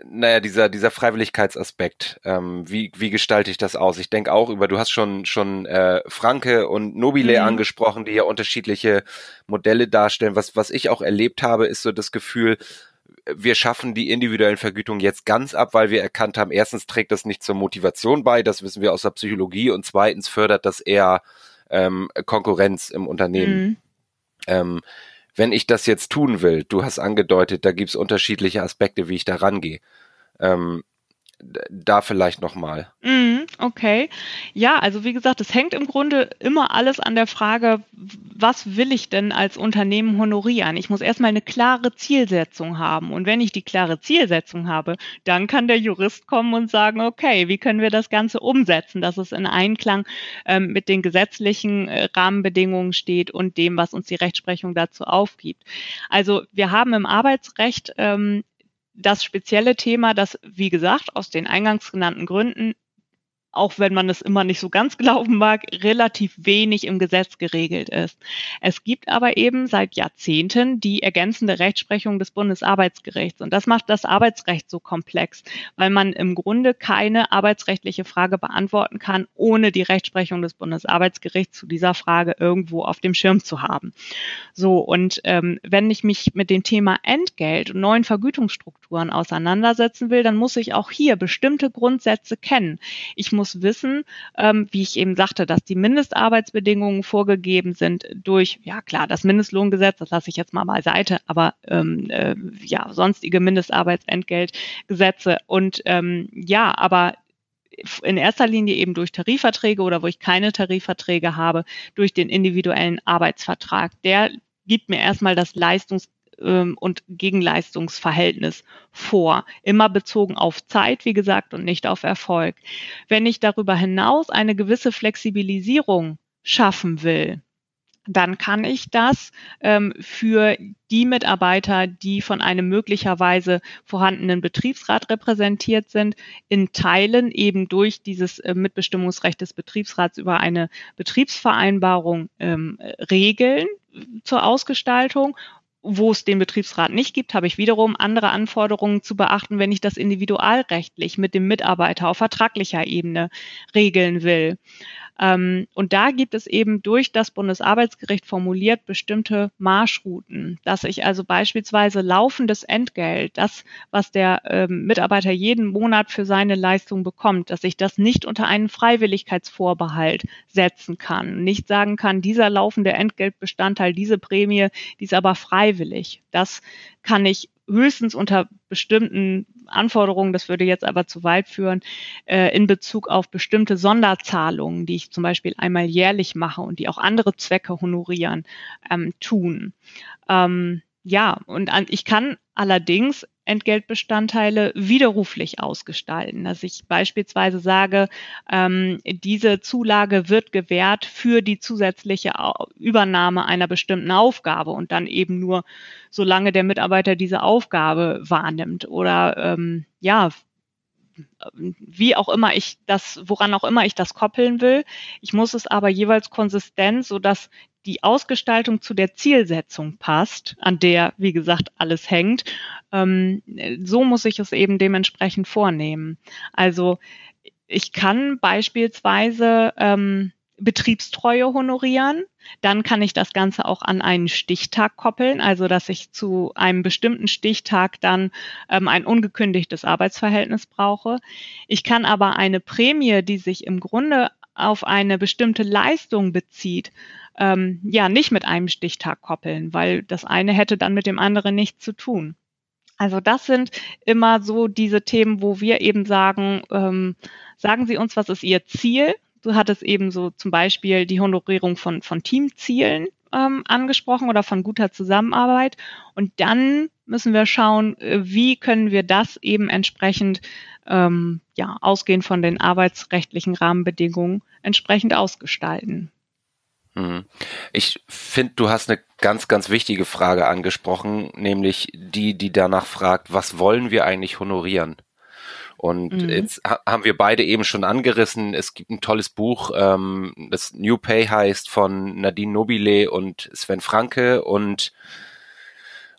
[SPEAKER 2] naja, dieser, dieser Freiwilligkeitsaspekt, ähm, wie, wie gestalte ich das aus? Ich denke auch über, du hast schon, schon äh, Franke und Nobile mhm. angesprochen, die ja unterschiedliche Modelle darstellen. Was, was ich auch erlebt habe, ist so das Gefühl, wir schaffen die individuellen Vergütungen jetzt ganz ab, weil wir erkannt haben, erstens trägt das nicht zur Motivation bei, das wissen wir aus der Psychologie, und zweitens fördert das eher ähm, Konkurrenz im Unternehmen. Mhm. Ähm, wenn ich das jetzt tun will, du hast angedeutet, da gibt's unterschiedliche Aspekte, wie ich da rangehe. Ähm, da vielleicht nochmal.
[SPEAKER 3] Mm, okay. Ja, also wie gesagt, es hängt im Grunde immer alles an der Frage, was will ich denn als Unternehmen honorieren? Ich muss erstmal eine klare Zielsetzung haben. Und wenn ich die klare Zielsetzung habe, dann kann der Jurist kommen und sagen, okay, wie können wir das Ganze umsetzen, dass es in Einklang ähm, mit den gesetzlichen äh, Rahmenbedingungen steht und dem, was uns die Rechtsprechung dazu aufgibt. Also wir haben im Arbeitsrecht ähm, das spezielle Thema, das, wie gesagt, aus den eingangs genannten Gründen auch wenn man es immer nicht so ganz (laughs) glauben mag, relativ wenig im Gesetz geregelt ist. Es gibt aber eben seit Jahrzehnten die ergänzende Rechtsprechung des Bundesarbeitsgerichts. Und das macht das Arbeitsrecht so komplex, weil man im Grunde keine arbeitsrechtliche Frage beantworten kann, ohne die Rechtsprechung des Bundesarbeitsgerichts zu dieser Frage irgendwo auf dem Schirm zu haben. So, und ähm, wenn ich mich mit dem Thema Entgelt und neuen Vergütungsstrukturen auseinandersetzen will, dann muss ich auch hier bestimmte Grundsätze kennen. Ich muss muss wissen, ähm, wie ich eben sagte, dass die Mindestarbeitsbedingungen vorgegeben sind durch, ja klar, das Mindestlohngesetz, das lasse ich jetzt mal beiseite, aber ähm, äh, ja, sonstige Mindestarbeitsentgeltgesetze und ähm, ja, aber in erster Linie eben durch Tarifverträge oder wo ich keine Tarifverträge habe, durch den individuellen Arbeitsvertrag. Der gibt mir erstmal das Leistungs ähm, und Gegenleistungsverhältnis vor. Immer bezogen auf Zeit, wie gesagt, und nicht auf Erfolg. Wenn ich darüber hinaus eine gewisse Flexibilisierung schaffen will, dann kann ich das ähm, für die Mitarbeiter, die von einem möglicherweise vorhandenen Betriebsrat repräsentiert sind, in Teilen eben durch dieses äh, Mitbestimmungsrecht des Betriebsrats über eine Betriebsvereinbarung ähm, regeln zur Ausgestaltung wo es den Betriebsrat nicht gibt, habe ich wiederum andere Anforderungen zu beachten, wenn ich das individualrechtlich mit dem Mitarbeiter auf vertraglicher Ebene regeln will. Ähm, und da gibt es eben durch das Bundesarbeitsgericht formuliert bestimmte Marschrouten, dass ich also beispielsweise laufendes Entgelt, das, was der ähm, Mitarbeiter jeden Monat für seine Leistung bekommt, dass ich das nicht unter einen Freiwilligkeitsvorbehalt setzen kann, nicht sagen kann, dieser laufende Entgeltbestandteil, diese Prämie, die ist aber freiwillig freiwillig. Das kann ich höchstens unter bestimmten Anforderungen, das würde jetzt aber zu weit führen, äh, in Bezug auf bestimmte Sonderzahlungen, die ich zum Beispiel einmal jährlich mache und die auch andere Zwecke honorieren, ähm, tun. Ähm, ja, und an, ich kann allerdings Entgeltbestandteile widerruflich ausgestalten. Dass ich beispielsweise sage, ähm, diese Zulage wird gewährt für die zusätzliche Übernahme einer bestimmten Aufgabe und dann eben nur, solange der Mitarbeiter diese Aufgabe wahrnimmt. Oder ähm, ja, wie auch immer ich das, woran auch immer ich das koppeln will. Ich muss es aber jeweils konsistent, so dass die Ausgestaltung zu der Zielsetzung passt, an der, wie gesagt, alles hängt. Ähm, so muss ich es eben dementsprechend vornehmen. Also ich kann beispielsweise ähm, Betriebstreue honorieren. Dann kann ich das Ganze auch an einen Stichtag koppeln, also dass ich zu einem bestimmten Stichtag dann ähm, ein ungekündigtes Arbeitsverhältnis brauche. Ich kann aber eine Prämie, die sich im Grunde auf eine bestimmte Leistung bezieht, ähm, ja nicht mit einem Stichtag koppeln, weil das eine hätte dann mit dem anderen nichts zu tun. Also das sind immer so diese Themen, wo wir eben sagen, ähm, sagen Sie uns, was ist Ihr Ziel? Du hattest eben so zum Beispiel die Honorierung von, von Teamzielen ähm, angesprochen oder von guter Zusammenarbeit. Und dann müssen wir schauen, äh, wie können wir das eben entsprechend, ähm, ja, ausgehend von den arbeitsrechtlichen Rahmenbedingungen entsprechend ausgestalten.
[SPEAKER 2] Mhm. Ich finde, du hast eine ganz, ganz wichtige Frage angesprochen, nämlich die, die danach fragt, was wollen wir eigentlich honorieren? Und mhm. jetzt haben wir beide eben schon angerissen. Es gibt ein tolles Buch, ähm, das New Pay heißt von Nadine Nobile und Sven Franke und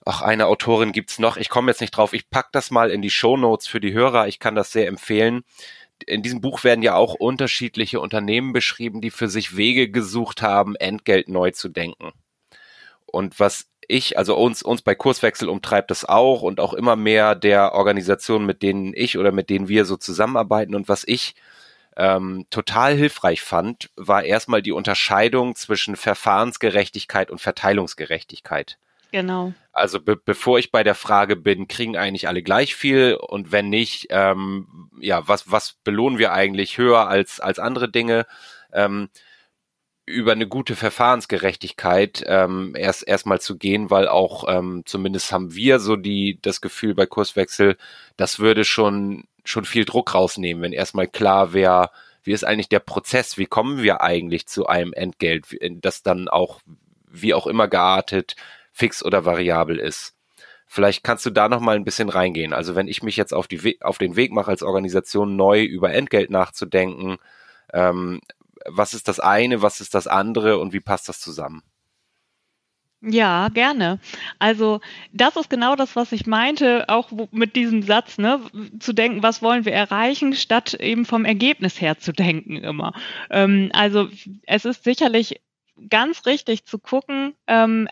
[SPEAKER 2] auch eine Autorin gibt's noch. Ich komme jetzt nicht drauf. Ich pack das mal in die Show Notes für die Hörer. Ich kann das sehr empfehlen. In diesem Buch werden ja auch unterschiedliche Unternehmen beschrieben, die für sich Wege gesucht haben, Entgelt neu zu denken. Und was ich, also uns, uns bei Kurswechsel umtreibt das auch und auch immer mehr der Organisationen, mit denen ich oder mit denen wir so zusammenarbeiten. Und was ich ähm, total hilfreich fand, war erstmal die Unterscheidung zwischen Verfahrensgerechtigkeit und Verteilungsgerechtigkeit.
[SPEAKER 3] Genau.
[SPEAKER 2] Also be bevor ich bei der Frage bin, kriegen eigentlich alle gleich viel und wenn nicht, ähm, ja, was, was belohnen wir eigentlich höher als, als andere Dinge? Ähm, über eine gute Verfahrensgerechtigkeit ähm, erst erstmal zu gehen, weil auch ähm, zumindest haben wir so die das Gefühl bei Kurswechsel, das würde schon schon viel Druck rausnehmen, wenn erstmal klar wäre, wie ist eigentlich der Prozess, wie kommen wir eigentlich zu einem Entgelt, das dann auch wie auch immer geartet fix oder variabel ist. Vielleicht kannst du da noch mal ein bisschen reingehen. Also wenn ich mich jetzt auf, die, auf den Weg mache als Organisation neu über Entgelt nachzudenken, ähm, was ist das eine, was ist das andere und wie passt das zusammen?
[SPEAKER 3] Ja, gerne. Also das ist genau das, was ich meinte, auch mit diesem Satz, ne, zu denken, was wollen wir erreichen, statt eben vom Ergebnis her zu denken immer. Ähm, also es ist sicherlich ganz richtig zu gucken, ähm,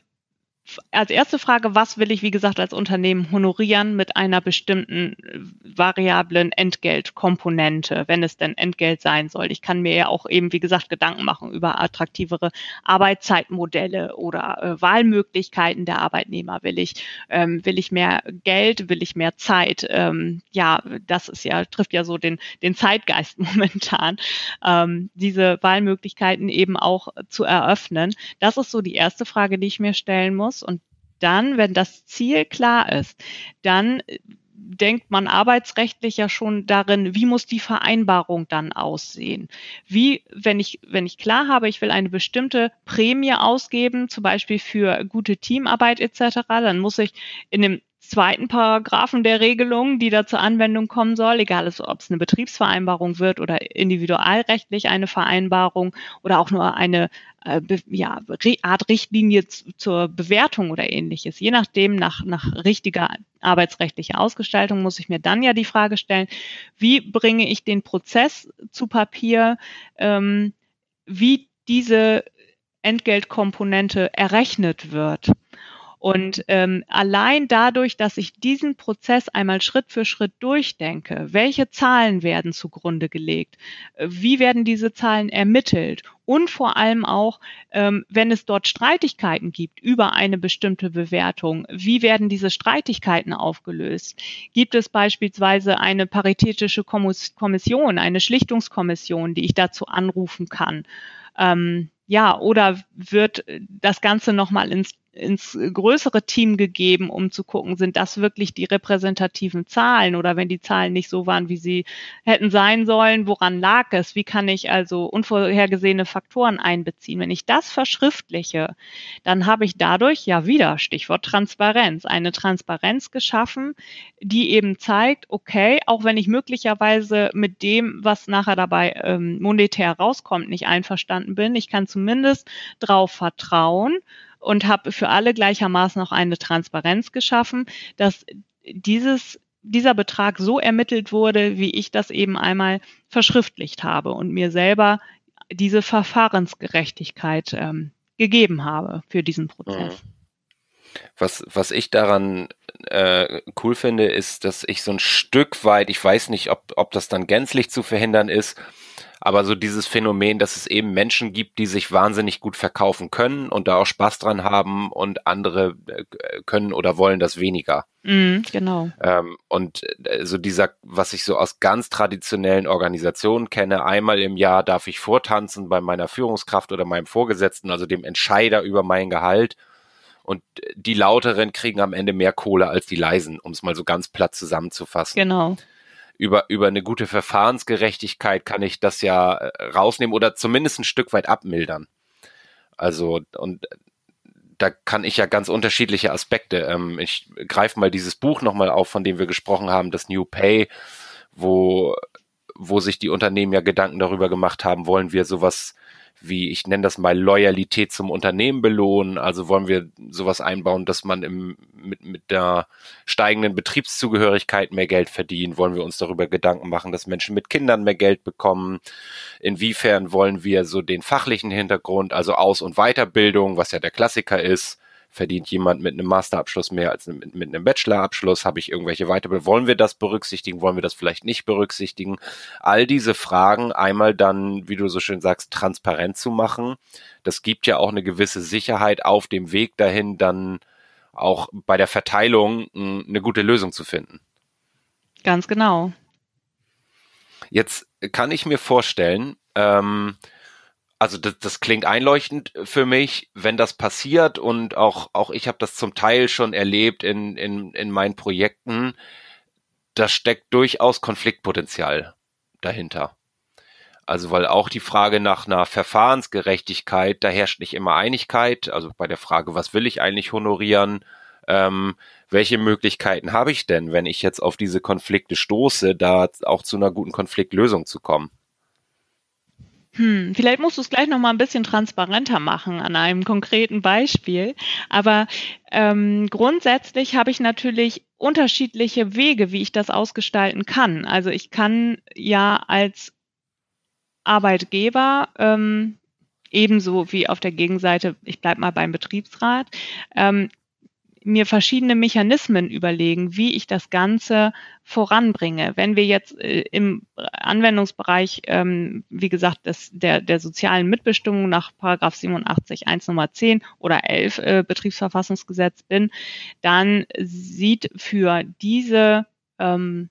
[SPEAKER 3] als erste Frage, was will ich, wie gesagt, als Unternehmen honorieren mit einer bestimmten äh, variablen Entgeltkomponente, wenn es denn Entgelt sein soll. Ich kann mir ja auch eben, wie gesagt, Gedanken machen über attraktivere Arbeitszeitmodelle oder äh, Wahlmöglichkeiten der Arbeitnehmer. Will ich, ähm, will ich mehr Geld, will ich mehr Zeit? Ähm, ja, das ist ja, trifft ja so den, den Zeitgeist (laughs) momentan, ähm, diese Wahlmöglichkeiten eben auch zu eröffnen. Das ist so die erste Frage, die ich mir stellen muss muss. Und dann, wenn das Ziel klar ist, dann äh, denkt man arbeitsrechtlich ja schon darin, wie muss die Vereinbarung dann aussehen? Wie, wenn ich, wenn ich klar habe, ich will eine bestimmte Prämie ausgeben, zum Beispiel für gute Teamarbeit etc., dann muss ich in dem zweiten Paragraphen der Regelung, die da zur Anwendung kommen soll, egal ob es eine Betriebsvereinbarung wird oder individualrechtlich eine Vereinbarung oder auch nur eine äh, ja, Art Richtlinie zur Bewertung oder ähnliches. Je nachdem, nach, nach richtiger arbeitsrechtlicher Ausgestaltung muss ich mir dann ja die Frage stellen, wie bringe ich den Prozess zu Papier, ähm, wie diese Entgeltkomponente errechnet wird. Und ähm, allein dadurch, dass ich diesen Prozess einmal Schritt für Schritt durchdenke, welche Zahlen werden zugrunde gelegt, äh, wie werden diese Zahlen ermittelt und vor allem auch, ähm, wenn es dort Streitigkeiten gibt über eine bestimmte Bewertung, wie werden diese Streitigkeiten aufgelöst? Gibt es beispielsweise eine paritätische Kommission, eine Schlichtungskommission, die ich dazu anrufen kann? Ähm, ja, oder wird das Ganze nochmal ins ins größere Team gegeben, um zu gucken, sind das wirklich die repräsentativen Zahlen oder wenn die Zahlen nicht so waren, wie sie hätten sein sollen, woran lag es? Wie kann ich also unvorhergesehene Faktoren einbeziehen? Wenn ich das verschriftliche, dann habe ich dadurch ja wieder, Stichwort Transparenz, eine Transparenz geschaffen, die eben zeigt, okay, auch wenn ich möglicherweise mit dem, was nachher dabei ähm, monetär rauskommt, nicht einverstanden bin, ich kann zumindest darauf vertrauen, und habe für alle gleichermaßen auch eine Transparenz geschaffen, dass dieses dieser Betrag so ermittelt wurde, wie ich das eben einmal verschriftlicht habe und mir selber diese Verfahrensgerechtigkeit ähm, gegeben habe für diesen Prozess. Mhm.
[SPEAKER 2] Was, was ich daran äh, cool finde, ist, dass ich so ein Stück weit, ich weiß nicht, ob, ob das dann gänzlich zu verhindern ist, aber so dieses Phänomen, dass es eben Menschen gibt, die sich wahnsinnig gut verkaufen können und da auch Spaß dran haben und andere äh, können oder wollen das weniger.
[SPEAKER 3] Mm, genau.
[SPEAKER 2] Ähm, und äh, so dieser, was ich so aus ganz traditionellen Organisationen kenne, einmal im Jahr darf ich vortanzen bei meiner Führungskraft oder meinem Vorgesetzten, also dem Entscheider über mein Gehalt. Und die Lauteren kriegen am Ende mehr Kohle als die Leisen, um es mal so ganz platt zusammenzufassen.
[SPEAKER 3] Genau
[SPEAKER 2] über, über eine gute Verfahrensgerechtigkeit kann ich das ja äh, rausnehmen oder zumindest ein Stück weit abmildern. Also, und da kann ich ja ganz unterschiedliche Aspekte. Ähm, ich greife mal dieses Buch nochmal auf, von dem wir gesprochen haben, das New Pay, wo, wo sich die Unternehmen ja Gedanken darüber gemacht haben, wollen wir sowas wie, ich nenne das mal Loyalität zum Unternehmen belohnen. Also wollen wir sowas einbauen, dass man im, mit, mit der steigenden Betriebszugehörigkeit mehr Geld verdient? Wollen wir uns darüber Gedanken machen, dass Menschen mit Kindern mehr Geld bekommen? Inwiefern wollen wir so den fachlichen Hintergrund, also Aus- und Weiterbildung, was ja der Klassiker ist, verdient jemand mit einem Masterabschluss mehr als mit, mit einem Bachelorabschluss? Habe ich irgendwelche Weiterbildung? Wollen wir das berücksichtigen? Wollen wir das vielleicht nicht berücksichtigen? All diese Fragen einmal dann, wie du so schön sagst, transparent zu machen. Das gibt ja auch eine gewisse Sicherheit auf dem Weg dahin, dann auch bei der Verteilung eine gute Lösung zu finden.
[SPEAKER 3] Ganz genau.
[SPEAKER 2] Jetzt kann ich mir vorstellen, ähm, also das, das klingt einleuchtend für mich, wenn das passiert und auch, auch ich habe das zum Teil schon erlebt in, in, in meinen Projekten, da steckt durchaus Konfliktpotenzial dahinter. Also weil auch die Frage nach einer Verfahrensgerechtigkeit, da herrscht nicht immer Einigkeit. Also bei der Frage, was will ich eigentlich honorieren? Ähm, welche Möglichkeiten habe ich denn, wenn ich jetzt auf diese Konflikte stoße, da auch zu einer guten Konfliktlösung zu kommen?
[SPEAKER 3] Hm, vielleicht musst du es gleich noch mal ein bisschen transparenter machen an einem konkreten Beispiel. Aber ähm, grundsätzlich habe ich natürlich unterschiedliche Wege, wie ich das ausgestalten kann. Also ich kann ja als Arbeitgeber ähm, ebenso wie auf der Gegenseite, ich bleibe mal beim Betriebsrat, ähm, mir verschiedene Mechanismen überlegen, wie ich das Ganze voranbringe. Wenn wir jetzt äh, im Anwendungsbereich, ähm, wie gesagt, des, der, der sozialen Mitbestimmung nach Paragraph 87 1 Nummer 10 oder 11 äh, Betriebsverfassungsgesetz bin, dann sieht für diese ähm,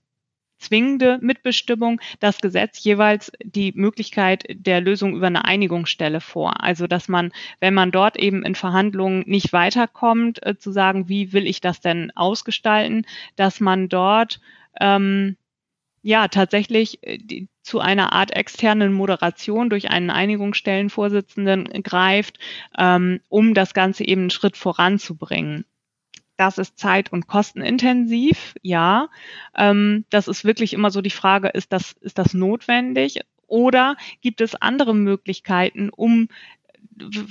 [SPEAKER 3] zwingende Mitbestimmung das Gesetz jeweils die Möglichkeit der Lösung über eine Einigungsstelle vor. Also dass man, wenn man dort eben in Verhandlungen nicht weiterkommt, äh, zu sagen, wie will ich das denn ausgestalten, dass man dort ähm, ja tatsächlich äh, die, zu einer Art externen Moderation durch einen Einigungsstellenvorsitzenden greift, ähm, um das Ganze eben einen Schritt voranzubringen. Das ist zeit- und kostenintensiv, ja. Ähm, das ist wirklich immer so die Frage, ist das, ist das notwendig? Oder gibt es andere Möglichkeiten, um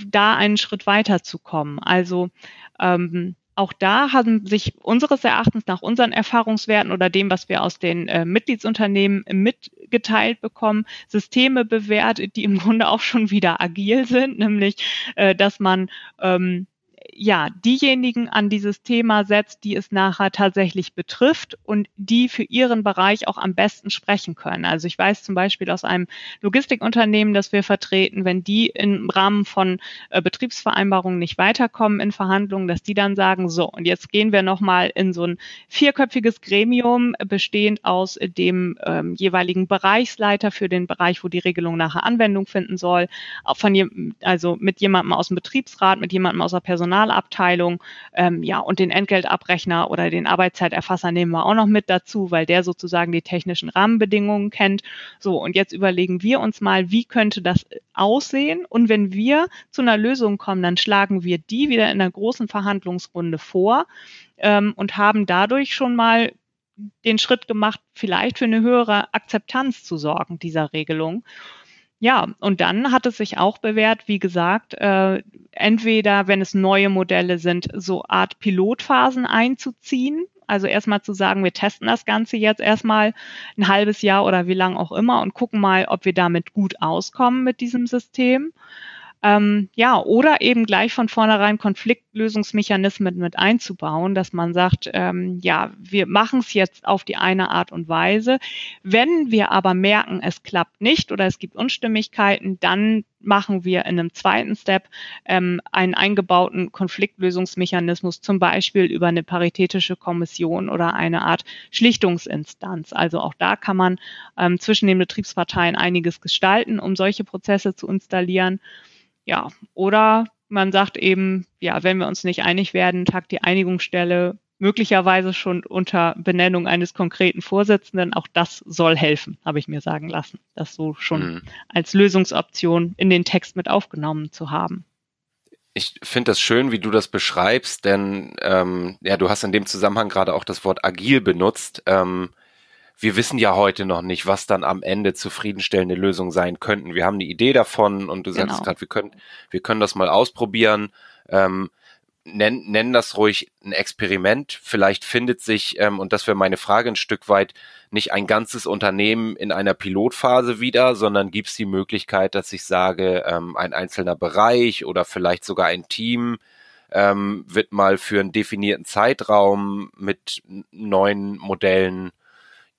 [SPEAKER 3] da einen Schritt weiterzukommen? Also ähm, auch da haben sich unseres Erachtens nach unseren Erfahrungswerten oder dem, was wir aus den äh, Mitgliedsunternehmen mitgeteilt bekommen, Systeme bewährt, die im Grunde auch schon wieder agil sind, (laughs) nämlich äh, dass man ähm, ja diejenigen an dieses Thema setzt, die es nachher tatsächlich betrifft und die für ihren Bereich auch am besten sprechen können. Also ich weiß zum Beispiel aus einem Logistikunternehmen, das wir vertreten, wenn die im Rahmen von äh, Betriebsvereinbarungen nicht weiterkommen in Verhandlungen, dass die dann sagen, so, und jetzt gehen wir nochmal in so ein vierköpfiges Gremium, bestehend aus dem ähm, jeweiligen Bereichsleiter für den Bereich, wo die Regelung nachher Anwendung finden soll, von, also mit jemandem aus dem Betriebsrat, mit jemandem aus der Personalabteilung, ähm, ja, und den Entgeltabrechner oder den Arbeitszeiterfasser nehmen wir auch noch mit dazu, weil der sozusagen die technischen Rahmenbedingungen kennt. So, und jetzt überlegen wir uns mal, wie könnte das aussehen? Und wenn wir zu einer Lösung kommen, dann schlagen wir die wieder in einer großen Verhandlungsrunde vor ähm, und haben dadurch schon mal den Schritt gemacht, vielleicht für eine höhere Akzeptanz zu sorgen dieser Regelung. Ja, und dann hat es sich auch bewährt, wie gesagt, äh, entweder, wenn es neue Modelle sind, so Art Pilotphasen einzuziehen. Also erstmal zu sagen, wir testen das Ganze jetzt erstmal ein halbes Jahr oder wie lang auch immer und gucken mal, ob wir damit gut auskommen mit diesem System. Ähm, ja, oder eben gleich von vornherein Konfliktlösungsmechanismen mit einzubauen, dass man sagt, ähm, ja, wir machen es jetzt auf die eine Art und Weise. Wenn wir aber merken, es klappt nicht oder es gibt Unstimmigkeiten, dann machen wir in einem zweiten Step ähm, einen eingebauten Konfliktlösungsmechanismus, zum Beispiel über eine paritätische Kommission oder eine Art Schlichtungsinstanz. Also auch da kann man ähm, zwischen den Betriebsparteien einiges gestalten, um solche Prozesse zu installieren. Ja, oder man sagt eben, ja, wenn wir uns nicht einig werden, tagt die Einigungsstelle möglicherweise schon unter Benennung eines konkreten Vorsitzenden. Auch das soll helfen, habe ich mir sagen lassen, das so schon mhm. als Lösungsoption in den Text mit aufgenommen zu haben.
[SPEAKER 2] Ich finde das schön, wie du das beschreibst, denn ähm, ja, du hast in dem Zusammenhang gerade auch das Wort agil benutzt. Ähm, wir wissen ja heute noch nicht, was dann am Ende zufriedenstellende Lösungen sein könnten. Wir haben eine Idee davon und du sagst genau. gerade, wir können, wir können das mal ausprobieren. Ähm, nenn, nenn das ruhig ein Experiment. Vielleicht findet sich, ähm, und das wäre meine Frage ein Stück weit, nicht ein ganzes Unternehmen in einer Pilotphase wieder, sondern gibt es die Möglichkeit, dass ich sage, ähm, ein einzelner Bereich oder vielleicht sogar ein Team ähm, wird mal für einen definierten Zeitraum mit neuen Modellen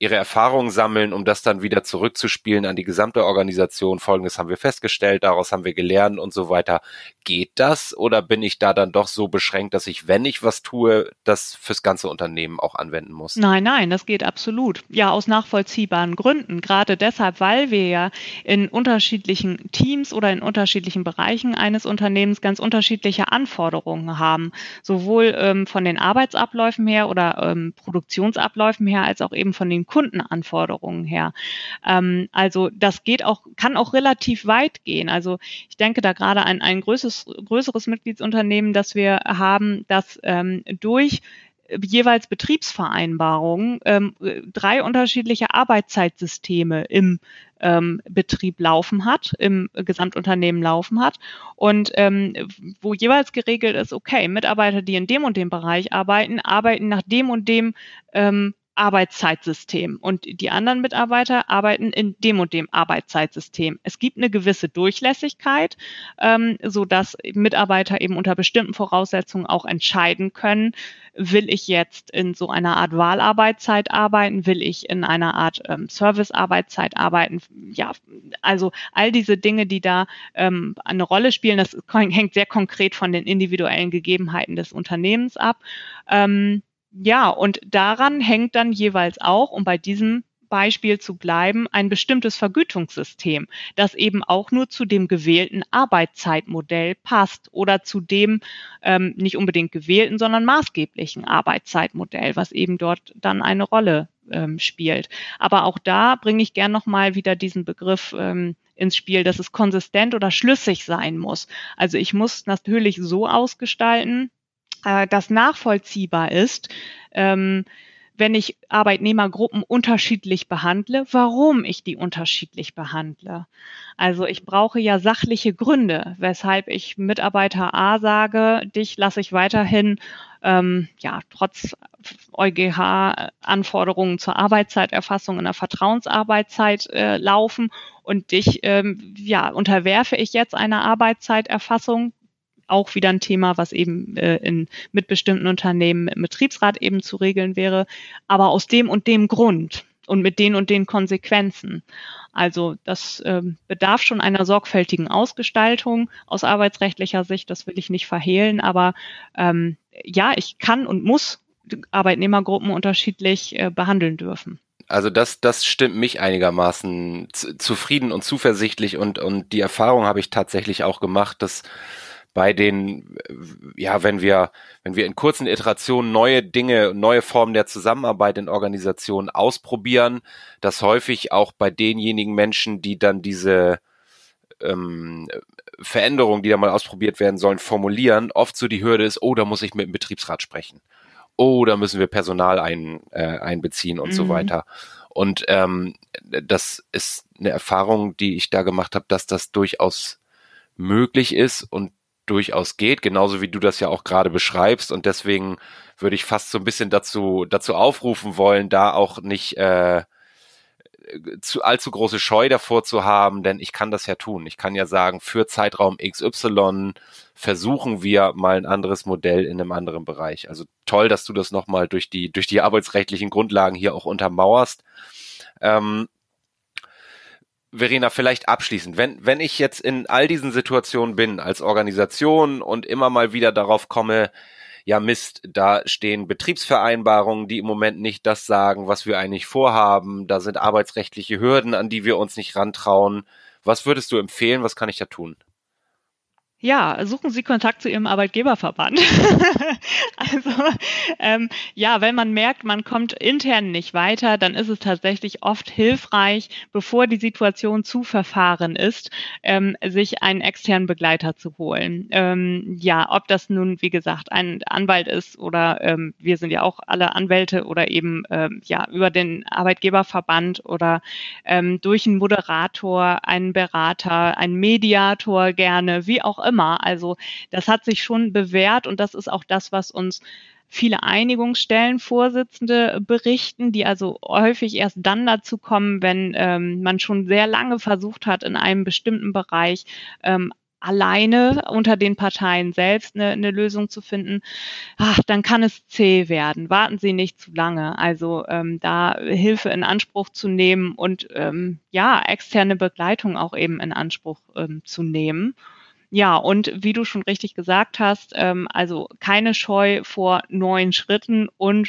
[SPEAKER 2] ihre Erfahrungen sammeln, um das dann wieder zurückzuspielen an die gesamte Organisation. Folgendes haben wir festgestellt, daraus haben wir gelernt und so weiter. Geht das oder bin ich da dann doch so beschränkt, dass ich, wenn ich was tue, das fürs ganze Unternehmen auch anwenden muss?
[SPEAKER 3] Nein, nein, das geht absolut. Ja, aus nachvollziehbaren Gründen. Gerade deshalb, weil wir ja in unterschiedlichen Teams oder in unterschiedlichen Bereichen eines Unternehmens ganz unterschiedliche Anforderungen haben. Sowohl ähm, von den Arbeitsabläufen her oder ähm, Produktionsabläufen her, als auch eben von den Kundenanforderungen her. Ähm, also das geht auch, kann auch relativ weit gehen. Also ich denke da gerade an ein größeres, größeres Mitgliedsunternehmen, das wir haben, das ähm, durch jeweils Betriebsvereinbarungen ähm, drei unterschiedliche Arbeitszeitsysteme im ähm, Betrieb laufen hat, im Gesamtunternehmen laufen hat und ähm, wo jeweils geregelt ist, okay, Mitarbeiter, die in dem und dem Bereich arbeiten, arbeiten nach dem und dem ähm, Arbeitszeitsystem und die anderen Mitarbeiter arbeiten in dem und dem Arbeitszeitsystem. Es gibt eine gewisse Durchlässigkeit, ähm, so dass Mitarbeiter eben unter bestimmten Voraussetzungen auch entscheiden können, will ich jetzt in so einer Art Wahlarbeitszeit arbeiten, will ich in einer Art ähm, Servicearbeitszeit arbeiten. Ja, also all diese Dinge, die da ähm, eine Rolle spielen, das (laughs) hängt sehr konkret von den individuellen Gegebenheiten des Unternehmens ab. Ähm, ja, und daran hängt dann jeweils auch, um bei diesem Beispiel zu bleiben, ein bestimmtes Vergütungssystem, das eben auch nur zu dem gewählten Arbeitszeitmodell passt oder zu dem ähm, nicht unbedingt gewählten, sondern maßgeblichen Arbeitszeitmodell, was eben dort dann eine Rolle ähm, spielt. Aber auch da bringe ich gern nochmal wieder diesen Begriff ähm, ins Spiel, dass es konsistent oder schlüssig sein muss. Also ich muss natürlich so ausgestalten, äh, das nachvollziehbar ist, ähm, wenn ich Arbeitnehmergruppen unterschiedlich behandle, warum ich die unterschiedlich behandle. Also ich brauche ja sachliche Gründe, weshalb ich Mitarbeiter A sage, dich lasse ich weiterhin ähm, ja trotz EuGH-Anforderungen zur Arbeitszeiterfassung in der Vertrauensarbeitszeit äh, laufen und dich ähm, ja unterwerfe ich jetzt einer Arbeitszeiterfassung auch wieder ein Thema, was eben äh, in, mit bestimmten Unternehmen im Betriebsrat eben zu regeln wäre. Aber aus dem und dem Grund und mit den und den Konsequenzen. Also das ähm, bedarf schon einer sorgfältigen Ausgestaltung aus arbeitsrechtlicher Sicht, das will ich nicht verhehlen, aber ähm, ja, ich kann und muss Arbeitnehmergruppen unterschiedlich äh, behandeln dürfen.
[SPEAKER 2] Also das, das stimmt mich einigermaßen zufrieden und zuversichtlich und, und die Erfahrung habe ich tatsächlich auch gemacht, dass bei den, ja, wenn wir, wenn wir in kurzen Iterationen neue Dinge, neue Formen der Zusammenarbeit in Organisationen ausprobieren, dass häufig auch bei denjenigen Menschen, die dann diese ähm, Veränderungen, die da mal ausprobiert werden sollen, formulieren, oft so die Hürde ist, oh, da muss ich mit dem Betriebsrat sprechen. Oh, da müssen wir Personal ein, äh, einbeziehen und mhm. so weiter. Und ähm, das ist eine Erfahrung, die ich da gemacht habe, dass das durchaus möglich ist und durchaus geht, genauso wie du das ja auch gerade beschreibst. Und deswegen würde ich fast so ein bisschen dazu, dazu aufrufen wollen, da auch nicht äh, zu allzu große Scheu davor zu haben, denn ich kann das ja tun. Ich kann ja sagen, für Zeitraum XY versuchen wir mal ein anderes Modell in einem anderen Bereich. Also toll, dass du das nochmal durch die, durch die arbeitsrechtlichen Grundlagen hier auch untermauerst. Ähm, Verena, vielleicht abschließend, wenn, wenn ich jetzt in all diesen Situationen bin als Organisation und immer mal wieder darauf komme, ja Mist, da stehen Betriebsvereinbarungen, die im Moment nicht das sagen, was wir eigentlich vorhaben, da sind arbeitsrechtliche Hürden, an die wir uns nicht rantrauen. Was würdest du empfehlen, was kann ich da tun?
[SPEAKER 3] Ja, suchen Sie Kontakt zu Ihrem Arbeitgeberverband. (laughs) also ähm, ja, wenn man merkt, man kommt intern nicht weiter, dann ist es tatsächlich oft hilfreich, bevor die Situation zu verfahren ist, ähm, sich einen externen Begleiter zu holen. Ähm, ja, ob das nun, wie gesagt, ein Anwalt ist oder ähm, wir sind ja auch alle Anwälte oder eben ähm, ja über den Arbeitgeberverband oder ähm, durch einen Moderator, einen Berater, einen Mediator gerne, wie auch immer immer. Also das hat sich schon bewährt und das ist auch das, was uns viele Einigungsstellenvorsitzende berichten, die also häufig erst dann dazu kommen, wenn ähm, man schon sehr lange versucht hat, in einem bestimmten Bereich ähm, alleine unter den Parteien selbst eine, eine Lösung zu finden, ach, dann kann es zäh werden. Warten Sie nicht zu lange. Also ähm, da Hilfe in Anspruch zu nehmen und ähm, ja, externe Begleitung auch eben in Anspruch ähm, zu nehmen. Ja, und wie du schon richtig gesagt hast, ähm, also keine Scheu vor neuen Schritten und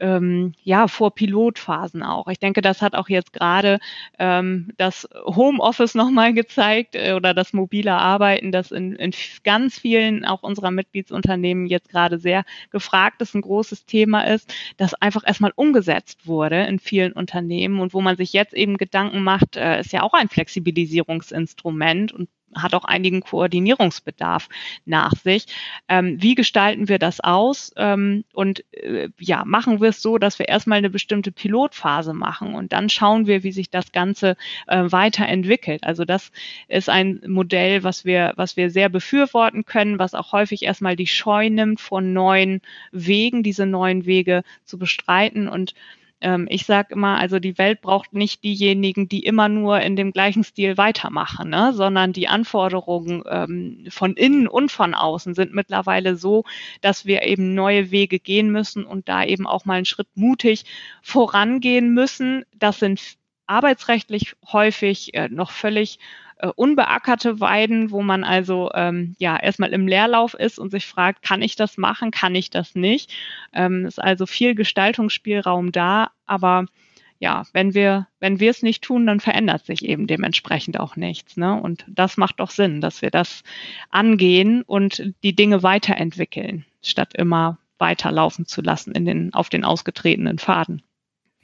[SPEAKER 3] ähm, ja, vor Pilotphasen auch. Ich denke, das hat auch jetzt gerade ähm, das Homeoffice nochmal gezeigt äh, oder das mobile Arbeiten, das in, in ganz vielen auch unserer Mitgliedsunternehmen jetzt gerade sehr gefragt ist, ein großes Thema ist, das einfach erstmal umgesetzt wurde in vielen Unternehmen und wo man sich jetzt eben Gedanken macht, äh, ist ja auch ein Flexibilisierungsinstrument und hat auch einigen Koordinierungsbedarf nach sich. Ähm, wie gestalten wir das aus? Ähm, und äh, ja, machen wir es so, dass wir erstmal eine bestimmte Pilotphase machen und dann schauen wir, wie sich das Ganze äh, weiterentwickelt. Also das ist ein Modell, was wir, was wir sehr befürworten können, was auch häufig erstmal die Scheu nimmt von neuen Wegen, diese neuen Wege zu bestreiten und ähm, ich sage immer, also die Welt braucht nicht diejenigen, die immer nur in dem gleichen Stil weitermachen, ne? sondern die Anforderungen ähm, von innen und von außen sind mittlerweile so, dass wir eben neue Wege gehen müssen und da eben auch mal einen Schritt mutig vorangehen müssen. Das sind arbeitsrechtlich häufig äh, noch völlig äh, unbeackerte Weiden, wo man also ähm, ja erstmal im Leerlauf ist und sich fragt, kann ich das machen, kann ich das nicht? Ähm, ist also viel Gestaltungsspielraum da, aber ja, wenn wir, wenn wir es nicht tun, dann verändert sich eben dementsprechend auch nichts. Ne? Und das macht doch Sinn, dass wir das angehen und die Dinge weiterentwickeln, statt immer weiterlaufen zu lassen in den, auf den ausgetretenen Faden.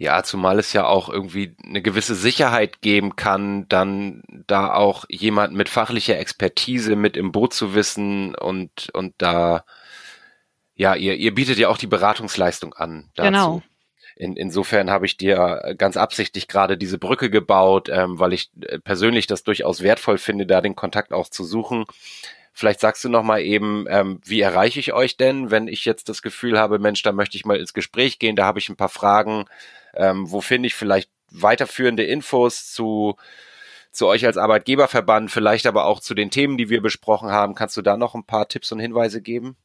[SPEAKER 2] Ja, zumal es ja auch irgendwie eine gewisse Sicherheit geben kann, dann da auch jemand mit fachlicher Expertise mit im Boot zu wissen und, und da, ja, ihr, ihr bietet ja auch die Beratungsleistung an. Dazu. Genau. In, insofern habe ich dir ganz absichtlich gerade diese Brücke gebaut, ähm, weil ich äh, persönlich das durchaus wertvoll finde, da den Kontakt auch zu suchen. Vielleicht sagst du noch mal eben, ähm, wie erreiche ich euch denn, wenn ich jetzt das Gefühl habe, Mensch, da möchte ich mal ins Gespräch gehen, da habe ich ein paar Fragen. Ähm, wo finde ich vielleicht weiterführende Infos zu zu euch als Arbeitgeberverband, vielleicht aber auch zu den Themen, die wir besprochen haben. Kannst du da noch ein paar Tipps und Hinweise geben?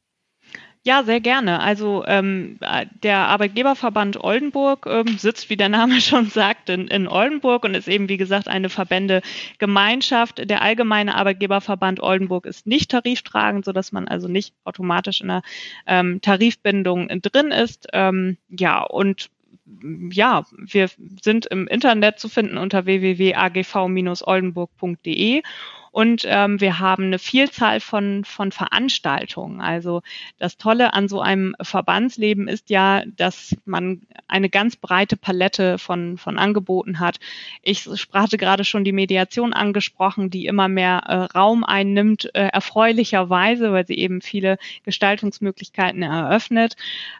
[SPEAKER 3] Ja, sehr gerne. Also ähm, der Arbeitgeberverband Oldenburg ähm, sitzt, wie der Name (laughs) schon sagt, in, in Oldenburg und ist eben, wie gesagt, eine Verbände-Gemeinschaft. Der allgemeine Arbeitgeberverband Oldenburg ist nicht tariftragend, sodass man also nicht automatisch in einer ähm, Tarifbindung drin ist. Ähm, ja, und ja, wir sind im Internet zu finden unter www.agv-oldenburg.de und ähm, wir haben eine Vielzahl von, von Veranstaltungen. Also das Tolle an so einem Verbandsleben ist ja, dass man eine ganz breite Palette von, von Angeboten hat. Ich sprach gerade schon die Mediation angesprochen, die immer mehr äh, Raum einnimmt, äh, erfreulicherweise, weil sie eben viele Gestaltungsmöglichkeiten eröffnet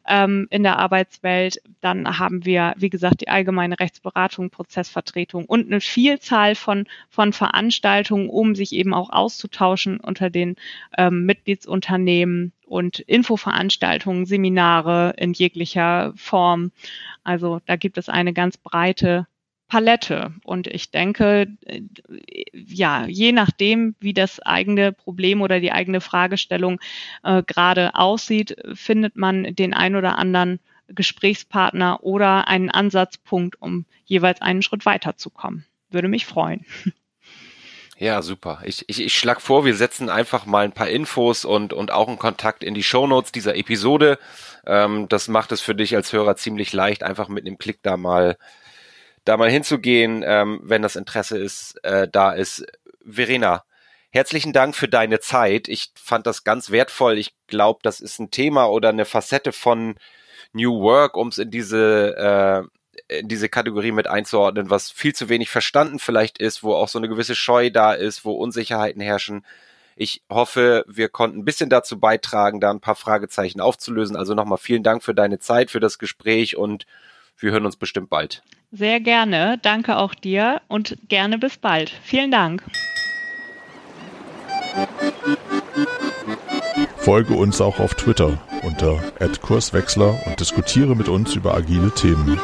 [SPEAKER 3] ähm, in der Arbeitswelt. Dann haben wir, wie gesagt, die allgemeine Rechtsberatung, Prozessvertretung und eine Vielzahl von, von Veranstaltungen, um sich sich eben auch auszutauschen unter den ähm, Mitgliedsunternehmen und Infoveranstaltungen, Seminare in jeglicher Form. Also da gibt es eine ganz breite Palette. Und ich denke, äh, ja, je nachdem, wie das eigene Problem oder die eigene Fragestellung äh, gerade aussieht, findet man den ein oder anderen Gesprächspartner oder einen Ansatzpunkt, um jeweils einen Schritt weiterzukommen. Würde mich freuen. (laughs)
[SPEAKER 2] Ja, super. Ich, ich, ich schlag vor, wir setzen einfach mal ein paar Infos und, und auch einen Kontakt in die Shownotes dieser Episode. Ähm, das macht es für dich als Hörer ziemlich leicht, einfach mit einem Klick da mal, da mal hinzugehen, ähm, wenn das Interesse ist, äh, da ist. Verena, herzlichen Dank für deine Zeit. Ich fand das ganz wertvoll. Ich glaube, das ist ein Thema oder eine Facette von New Work, um es in diese äh, in diese Kategorie mit einzuordnen, was viel zu wenig verstanden vielleicht ist, wo auch so eine gewisse Scheu da ist, wo Unsicherheiten herrschen. Ich hoffe, wir konnten ein bisschen dazu beitragen, da ein paar Fragezeichen aufzulösen. Also nochmal vielen Dank für deine Zeit, für das Gespräch und wir hören uns bestimmt bald.
[SPEAKER 3] Sehr gerne. Danke auch dir und gerne bis bald. Vielen Dank.
[SPEAKER 1] Folge uns auch auf Twitter unter @kurswechsler und diskutiere mit uns über agile Themen.